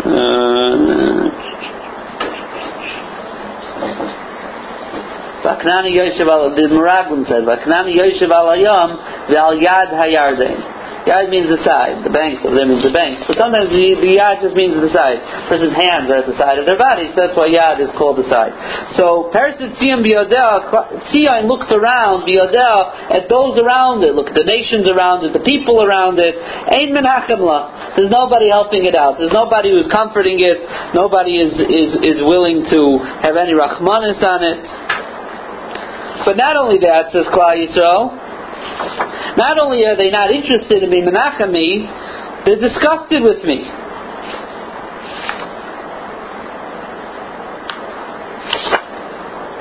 Uh, Vaknani Yoshev al the Meraglim said, Vaknani Yoshev al Hayom ve'al Yad Hayarden. Yad means the side, the banks of them means the banks. But sometimes the, the yad just means the side. A person's hands are at the side of their body, so that's why yad is called the side. So Persit Tzion Biyodel, Tzion looks around Biyodel at those around it. Look at the nations around it, the people around it. Ein menachemla. There's nobody helping it out. There's nobody who's comforting it. Nobody is, is, is willing to have any rachmanis on it. But not only that, says Klal Yisrael, not only are they not interested in being menachemi, they're disgusted with me.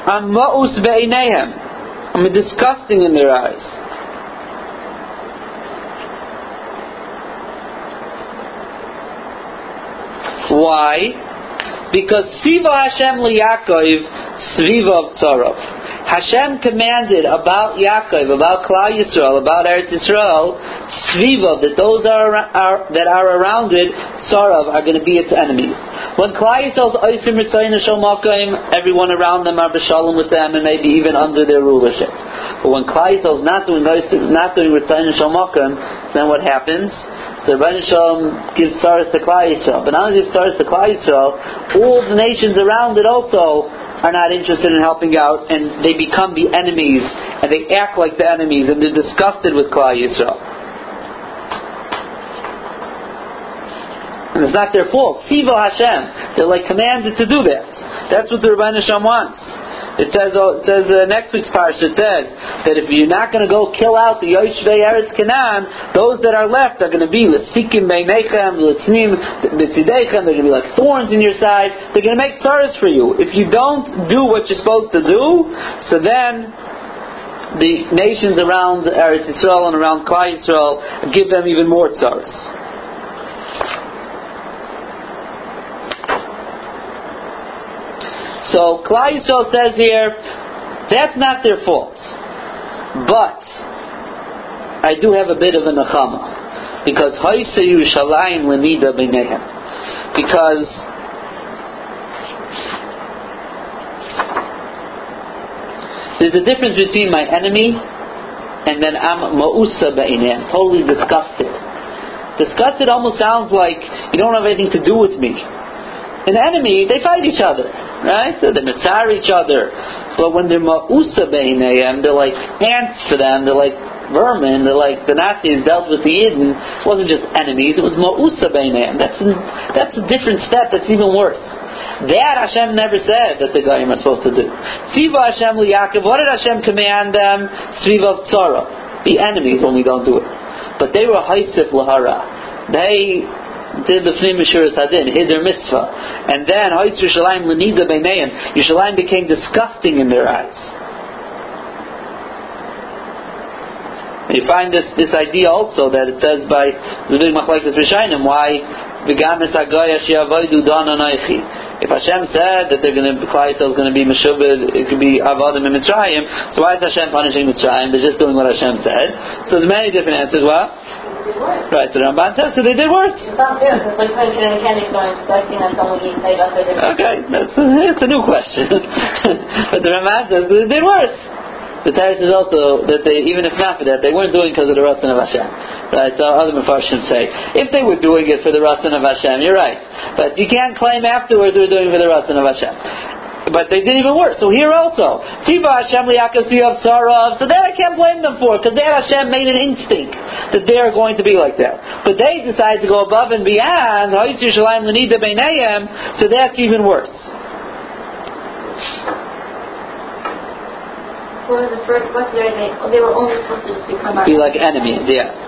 I'm ma'us be'ineihem. I'm disgusting in their eyes. Why? Because Siva Hashem liYaakov Sviva Tzarov. Hashem commanded about Yaakov, about Klal Yisrael, about Eretz Yisrael, Sviva, that those are, are, that are around it, Tzarov, are going to be its enemies. When Klal Yisrael's Oisim Ritzayin Shalmakim, everyone around them are B'Shalom with them, and maybe even under their rulership. But when Klal Yisrael's not doing not doing Ritzayin Shalmakim, then what happens? So Rabbi Shalom gives stars to Klal Yisrael. But not only gives stars to Klal Yisrael, all the nations around it also are not interested in helping out, and they become the enemies, and they act like the enemies, and they're disgusted with Klal Yisrael. And it's not their fault. Sivo Hashem. They're like commanded to do that. That's what the Rabbi Shalom wants. It says, oh, it says uh, next week's parsha. It says that if you're not going to go kill out the Yoshvei Eretz Canaan, those that are left are going to be l'sikim beinechem, l'tznim b'tzidechem. They're going to be like thorns in your side. They're going to make tzaras for you. If you don't do what you're supposed to do, so then the nations around Eretz Yisrael and around Klal Yisrael give them even more tzaras. So Klal Yisrael says here, that's not their fault. But I do have a bit of a nachama because Haisa Yerushalayim Lemida B'Nehem. Because there's a difference between my enemy and then I'm Ma'usa B'Nehem, totally disgusted. Disgusted almost sounds like you don't have anything to do with me. An enemy, they fight each other. Right? So they mitzar each other. But when they're ma'usa beinayim, they're like ants to them. They're like vermin. They're like the Nazis dealt with the Yidden. It wasn't just enemies. It was ma'usa beinayim. That's that's a different step. That's even worse. That Hashem never said that the Goyim are supposed to do. Tziva Hashem Yaakov. What did Hashem command them? Sviva Tzara. Be enemies when we don't do it. But they were Haisif Lahara. They did the Fnim Mishuras Hadin, hid their mitzvah. And then, Ha'is Yerushalayim Lenida Beinayim, Yerushalayim became disgusting in their eyes. And you find this, this idea also that it says by the big Machlaikas Rishainim, why. If Hashem said that they're going to, Klai is going to be Meshubed, it could be Avodim in Mitzrayim, so why is Hashem punishing Mitzrayim? They're just doing what Hashem said. So there's many different answers. What? Right, the Ramban says, so they did worse. It's not fair because like when a mechanic going expecting that someone eats they got their Okay, that's a, it's a new question. but the Ramban says they did worse. The Teretz is also that they, even if not for that, they weren't doing it because of the Ratzon of Hashem. Right? So other Mepharshim say, if they were doing it for the Ratzon of Hashem, you're right. But you can't claim afterwards they were doing it for the Ratzon of Hashem. But they did even worse. So here also, Tiva Hashem liyakav tzarav. So that I can't blame them for, because that Hashem made an instinct that they are going to be like that. But they decide to go above and beyond. So that's even worse. What was the first? What's the idea? Oh, they were only supposed to just become Be like enemies, yeah.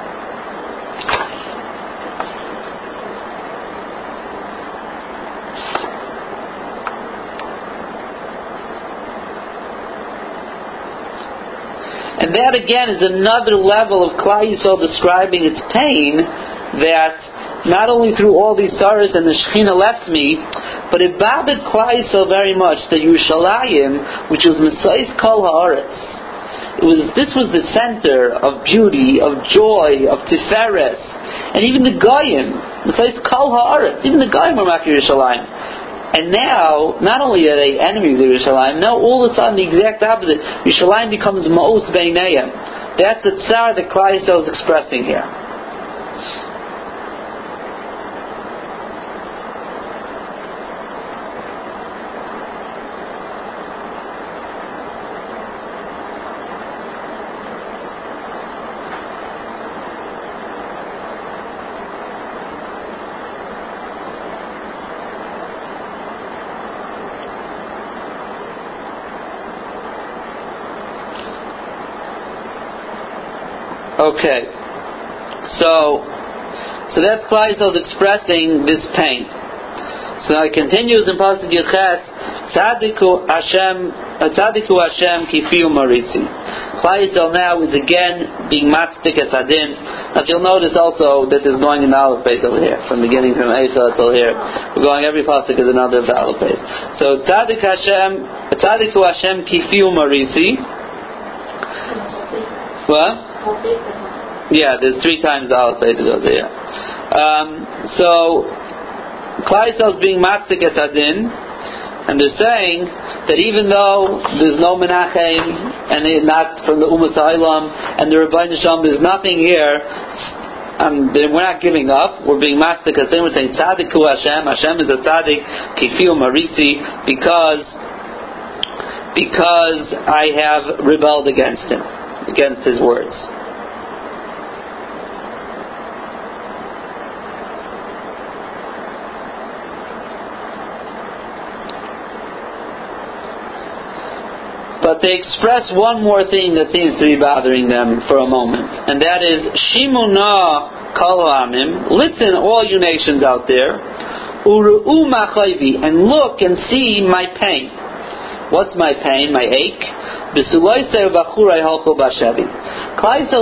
That again is another level of Klal Yisrael describing its pain that not only through all these sorrows and the Shekhinah left me, but it bothered Klal Yisrael very much that Yerushalayim, which was Mesos Kol Haaretz, it was, this was the center of beauty, of joy, of Tiferes, and even the Goyim, Mesos Kol Haaretz, even the Goyim were Makir Yerushalayim. And now, not only are they enemies of Yerushalayim, now all of a sudden the exact opposite. Yerushalayim becomes Ma'os Beinayim. That's the tsar that Yisrael is expressing here. Okay. So, so that's Klal Yisrael expressing this pain. So now it continues in Pasuk Yudches, Tzadiku Hashem, uh, Tzadiku Hashem Kifiu Marisi. Klal now is again being matzik as Adin. Now if you'll notice also that there's going an Aleph Beis over here, from beginning from Eichah till here. We're going, every Pasuk is another Aleph Beis. So Tzadik Hashem, Tzadiku Hashem Kifiu Marisi. What? Yeah, there's three times the Aleph Beit goes there. Um, so, is being matzik as adin, and they're saying that even though there's no Menachem, and not from the Ummah Sa'ilam, and the Rabbi Nisham, there's nothing here, um, we're not giving up. We're being matzik as we're saying tzaddiku Hashem. Hashem is a tzaddik, kifiu marisi, because because I have rebelled against him, against his words. But they express one more thing that seems to be bothering them for a moment, and that is Shimuna Kalamim. Listen, all you nations out there, Uru'u Machayvi, and look and see my pain. What's my pain? My ache? B'ashevi.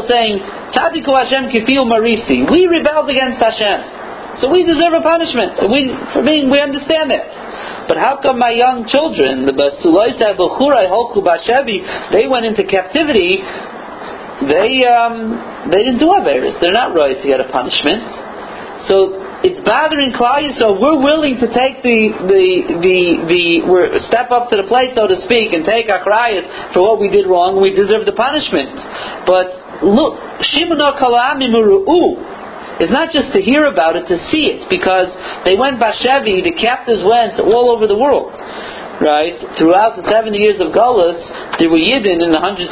Saying, Tzadiku Hashem kifiu marisi. We rebelled against Hashem. So we deserve a punishment. We, for being, we understand that. But how come my young children, the Basulaita Bechurai Bashebi, they went into captivity, they, um, they didn't do Averis. They're not right to get a punishment. So it's bothering Klal so we're willing to take the the the the we're step up to the plate, so to speak, and take achrayas for what we did wrong. We deserve the punishment. But look, Shimon Kalamimuru. It's not just to hear about it, to see it, because they went Bashevi, the captives went all over the world. right? Throughout the 70 years of Golas, there were Yidden in the 127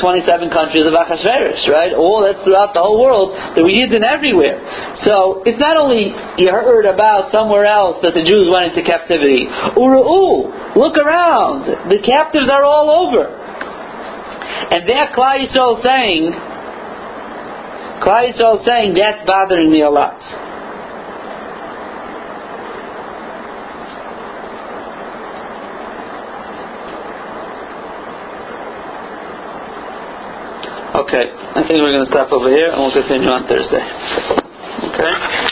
countries of Achashverosh, right? All that's throughout the whole world. There were Yidden everywhere. So it's not only you heard about somewhere else that the Jews went into captivity. Uru'u, look around. The captives are all over. And there Klal Yisrael saying, Klal Yisrael saying, that's bothering me a lot. Okay, I think we're going to stop over here and we'll continue on Thursday. Okay?